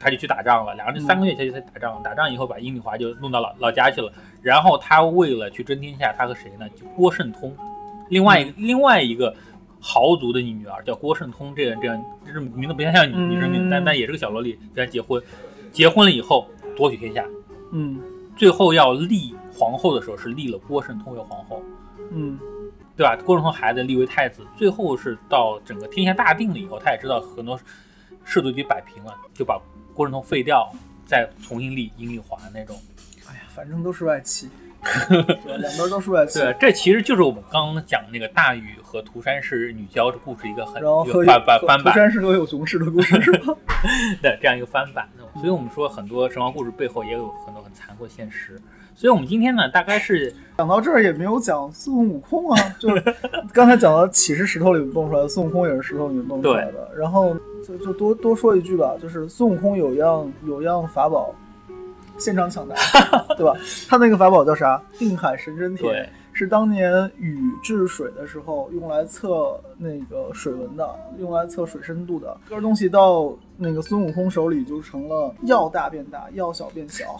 Speaker 2: 他就去打仗了，两个人
Speaker 1: 嗯
Speaker 2: 三个月前就在打仗，打仗以后把殷丽华就弄到老老家去了。然后他为了去争天下，他和谁呢？就郭圣通，另外一个、另外一个豪族的女儿叫郭圣通，这个这样这是名字不太像女
Speaker 1: 嗯
Speaker 2: 女生名字，但但也是个小萝莉，跟他结婚，结婚了以后夺取天下，
Speaker 1: 嗯
Speaker 2: 最后要立皇后的时候是立了郭圣通为皇后。
Speaker 1: 嗯
Speaker 2: 对吧？郭圣通孩子立为太子，最后是到整个天下大定了以后，他也知道很多氏族已经摆平了，就把郭圣通废掉，再重新立阴丽华那种。
Speaker 1: 哎呀，反正都是外戚，对吧，两边都是外戚。
Speaker 2: 对，这其实就是我们刚刚讲那个大禹和涂山氏女娇的故事一个很
Speaker 1: 然后和
Speaker 2: 一个翻翻
Speaker 1: 版涂山氏和有熊氏的故事是吧？
Speaker 2: 对这样一个翻版。所以我们说很多神话故事背后也有很多很残酷的现实。所以我们今天呢，大概是
Speaker 1: 讲到这儿也没有讲孙悟空啊，就是刚才讲到启是石头里蹦出来的，孙悟空也是石头里面蹦出来的。然后就就多多说一句吧，就是孙悟空有样有样法宝，现场抢答，对吧？他那个法宝叫啥？定海神针铁
Speaker 2: 对，
Speaker 1: 是当年禹治水的时候用来测那个水文的，用来测水深度的。这个东西到那个孙悟空手里就成了要大变大，要小变小。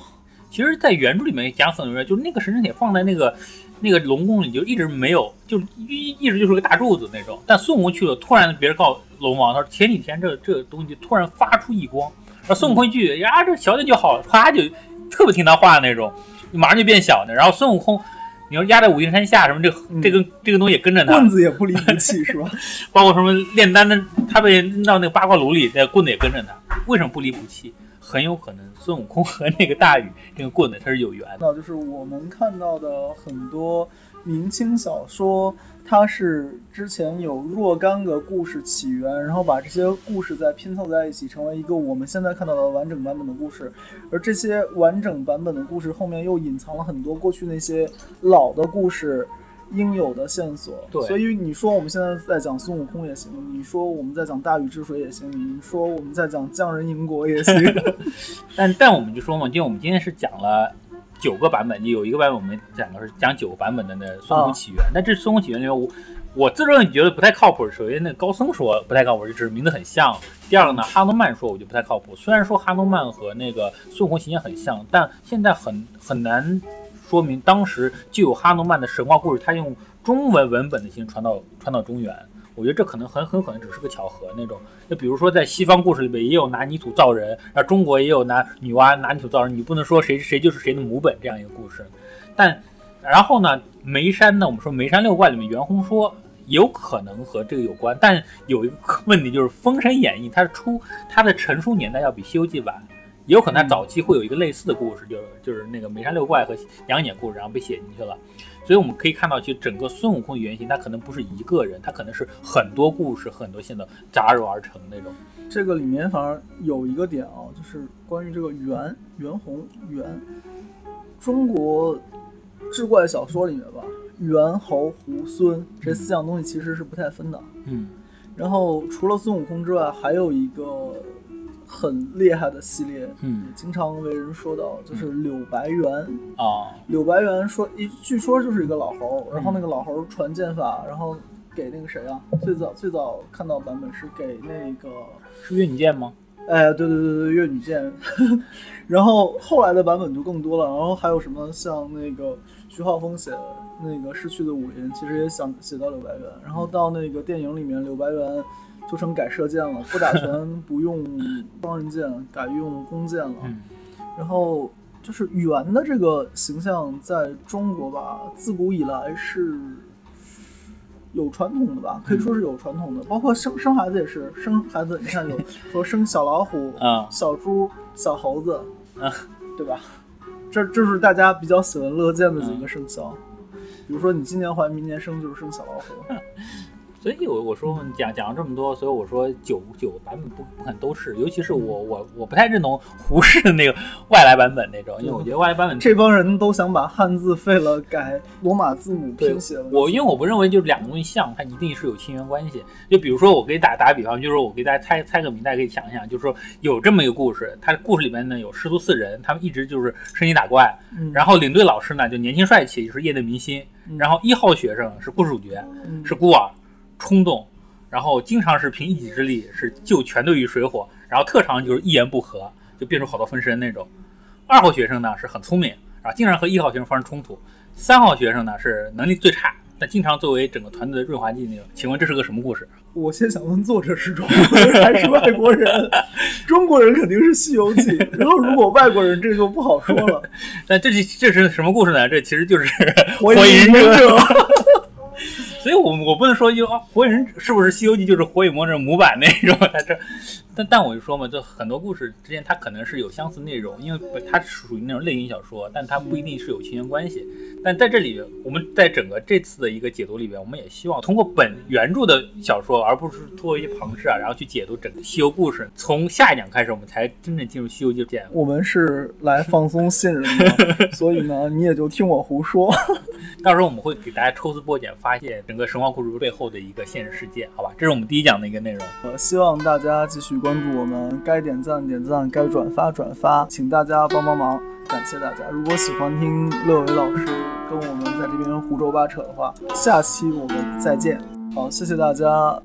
Speaker 2: 其实，在原著里面讲很多人，就是那个神针铁放在那个那个龙宫里，就一直没有，就一一直就是个大柱子那种。但孙悟空去了，突然别人告诉龙王，他说前几天这这个东西突然发出异光，然后孙悟空一句呀，这小点就好了，啪就特别听他话那种，马上就变小的。然后孙悟空，你要压在五行山下什么，这这个这个东西也跟着他，
Speaker 1: 棍子也不离不弃，是吧？
Speaker 2: 包括什么炼丹的，他被扔到那个八卦炉里，那棍子也跟着他。为什么不离不弃？很有可能孙悟空和那个大禹这个棍子它是有缘。
Speaker 1: 那就是我们看到的很多明清小说，它是之前有若干个故事起源，然后把这些故事再拼凑在一起，成为一个我们现在看到的完整版本的故事。而这些完整版本的故事后面又隐藏了很多过去那些老的故事。应有的线索，
Speaker 2: 对
Speaker 1: 所以你说我们现在在讲孙悟空也行，你说我们在讲大禹治水也行，你说我们在讲匠人营国也行，
Speaker 2: 但但我们就说嘛，就我们今天是讲了九个版本，就有一个版本我们讲的是讲九个版本的那孙悟空起源。但这孙悟空起源里面，我我自认为觉得不太靠谱。首先，那高僧说不太靠谱，就只是名字很像。第二个呢，哈诺曼说我就不太靠谱。虽然说哈诺曼和那个孙悟空形象很像，但现在很很难说明当时就有哈诺曼的神话故事，他用中文文本的形式传到传到中原。我觉得这可能很很可能只是个巧合那种。就比如说在西方故事里面也有拿泥土造人，那中国也有拿女娲拿泥土造人，你不能说谁谁就是谁的母本这样一个故事。但然后呢，眉山呢，我们说眉山六怪里面袁弘说有可能和这个有关，但有一个问题就是《封神演义》它出它的成书年代要比《西游记》晚。也有可能它早期会有一个类似的故事，就是就是那个梅山六怪和杨戬故事，然后被写进去了。所以我们可以看到，其实整个孙悟空的原型，他可能不是一个人，他可能是很多故事、很多线的杂糅而成那种。
Speaker 1: 这个里面反而有一个点啊，就是关于这个袁袁弘袁，中国志怪小说里面吧，猿猴狐孙这四样东西其实是不太分的。
Speaker 2: 嗯，
Speaker 1: 然后除了孙悟空之外，还有一个很厉害的系列，
Speaker 2: 嗯
Speaker 1: 经常为人说到，就是柳白猿。
Speaker 2: 啊，
Speaker 1: 柳白猿说一据说就是一个老猴儿，然后
Speaker 2: 嗯
Speaker 1: 那个老猴传剑法，然后给那个谁啊？最早最早看到版本是给那个
Speaker 2: 是越女剑吗？
Speaker 1: 哎，对对对对，越女剑。然后后来的版本就更多了，然后还有什么像那个徐浩峰写的那个《逝去的武林》，其实也想写到柳白猿。然后到那个电影里面，柳白猿就成改射箭了，不打拳不用双刃剑，改用弓箭了。
Speaker 2: 嗯
Speaker 1: 然后就是猿的这个形象，在中国吧，自古以来是有传统的吧，可以说是有传统的。包括生生孩子也是，生孩子你看 有说生小老虎、
Speaker 2: 啊
Speaker 1: 小猪、小猴子，
Speaker 2: 啊，
Speaker 1: 对吧？这这是大家比较喜闻乐见的几个生肖。比如说你今年怀，明年生就是生小老虎。
Speaker 2: 所以我我说你讲讲了这么多，所以我说九九版本不不可能都是，尤其是我我我不太认同胡适的那个外来版本那种，因为我觉得外来版本
Speaker 1: 这帮人都想把汉字废了，改罗马字母
Speaker 2: 对
Speaker 1: 拼写了。
Speaker 2: 我因为我不认为就是两个东西像，它一定是有亲缘关系。就比如说我给打打个比方，就是我给大家猜猜个谜，大家可以想一想，就是说有这么一个故事，它故事里面呢有师徒四人，他们一直就是升级打怪，
Speaker 1: 嗯。
Speaker 2: 然后领队老师呢就年轻帅气，就是业内明星，
Speaker 1: 嗯。
Speaker 2: 然后一号学生是故事主角，
Speaker 1: 嗯。
Speaker 2: 是孤儿、冲动，然后经常是凭一己之力是救全队于水火，然后特长就是一言不合就变出好多分身那种。二号学生呢是很聪明，然后经常和一号学生发生冲突。三号学生呢是能力最差，但经常作为整个团队的润滑剂那种。请问这是个什么故事？
Speaker 1: 我先想问作者是中国人还是外国人？中国人肯定是《西游记》，然后如果外国人这就不好说了。
Speaker 2: 但这是这是什么故事呢？这其实就是
Speaker 1: 火
Speaker 2: 火影忍
Speaker 1: 忍者，
Speaker 2: 所以我我不能说就啊，火影忍者是不是《西游记》就是火影魔者模板那种？在这，但但我就说嘛，就很多故事之间它可能是有相似内容，因为它是属于那种类型小说，但它不一定是有亲缘关系。但在这里，我们在整个这次的一个解读里边，我们也希望通过本原著的小说，而不是通过一些旁事啊，然后去解读整个西游故事。从下一讲开始，我们才真正进入《西游记》见。
Speaker 1: 我们是来放松信任的，所以呢，你也就听我胡说。
Speaker 2: 到时候我们会给大家抽丝剥茧，发现整个神话故事背后的一个现实世界，好吧？这是我们第一讲的一个内容。
Speaker 1: 呃，希望大家继续关关注我们，该点赞点赞，该转发转发，请大家帮帮忙，感谢大家。如果喜欢听乐伟老师跟我们在这边胡诌八扯的话，下期我们再见。好，谢谢大家。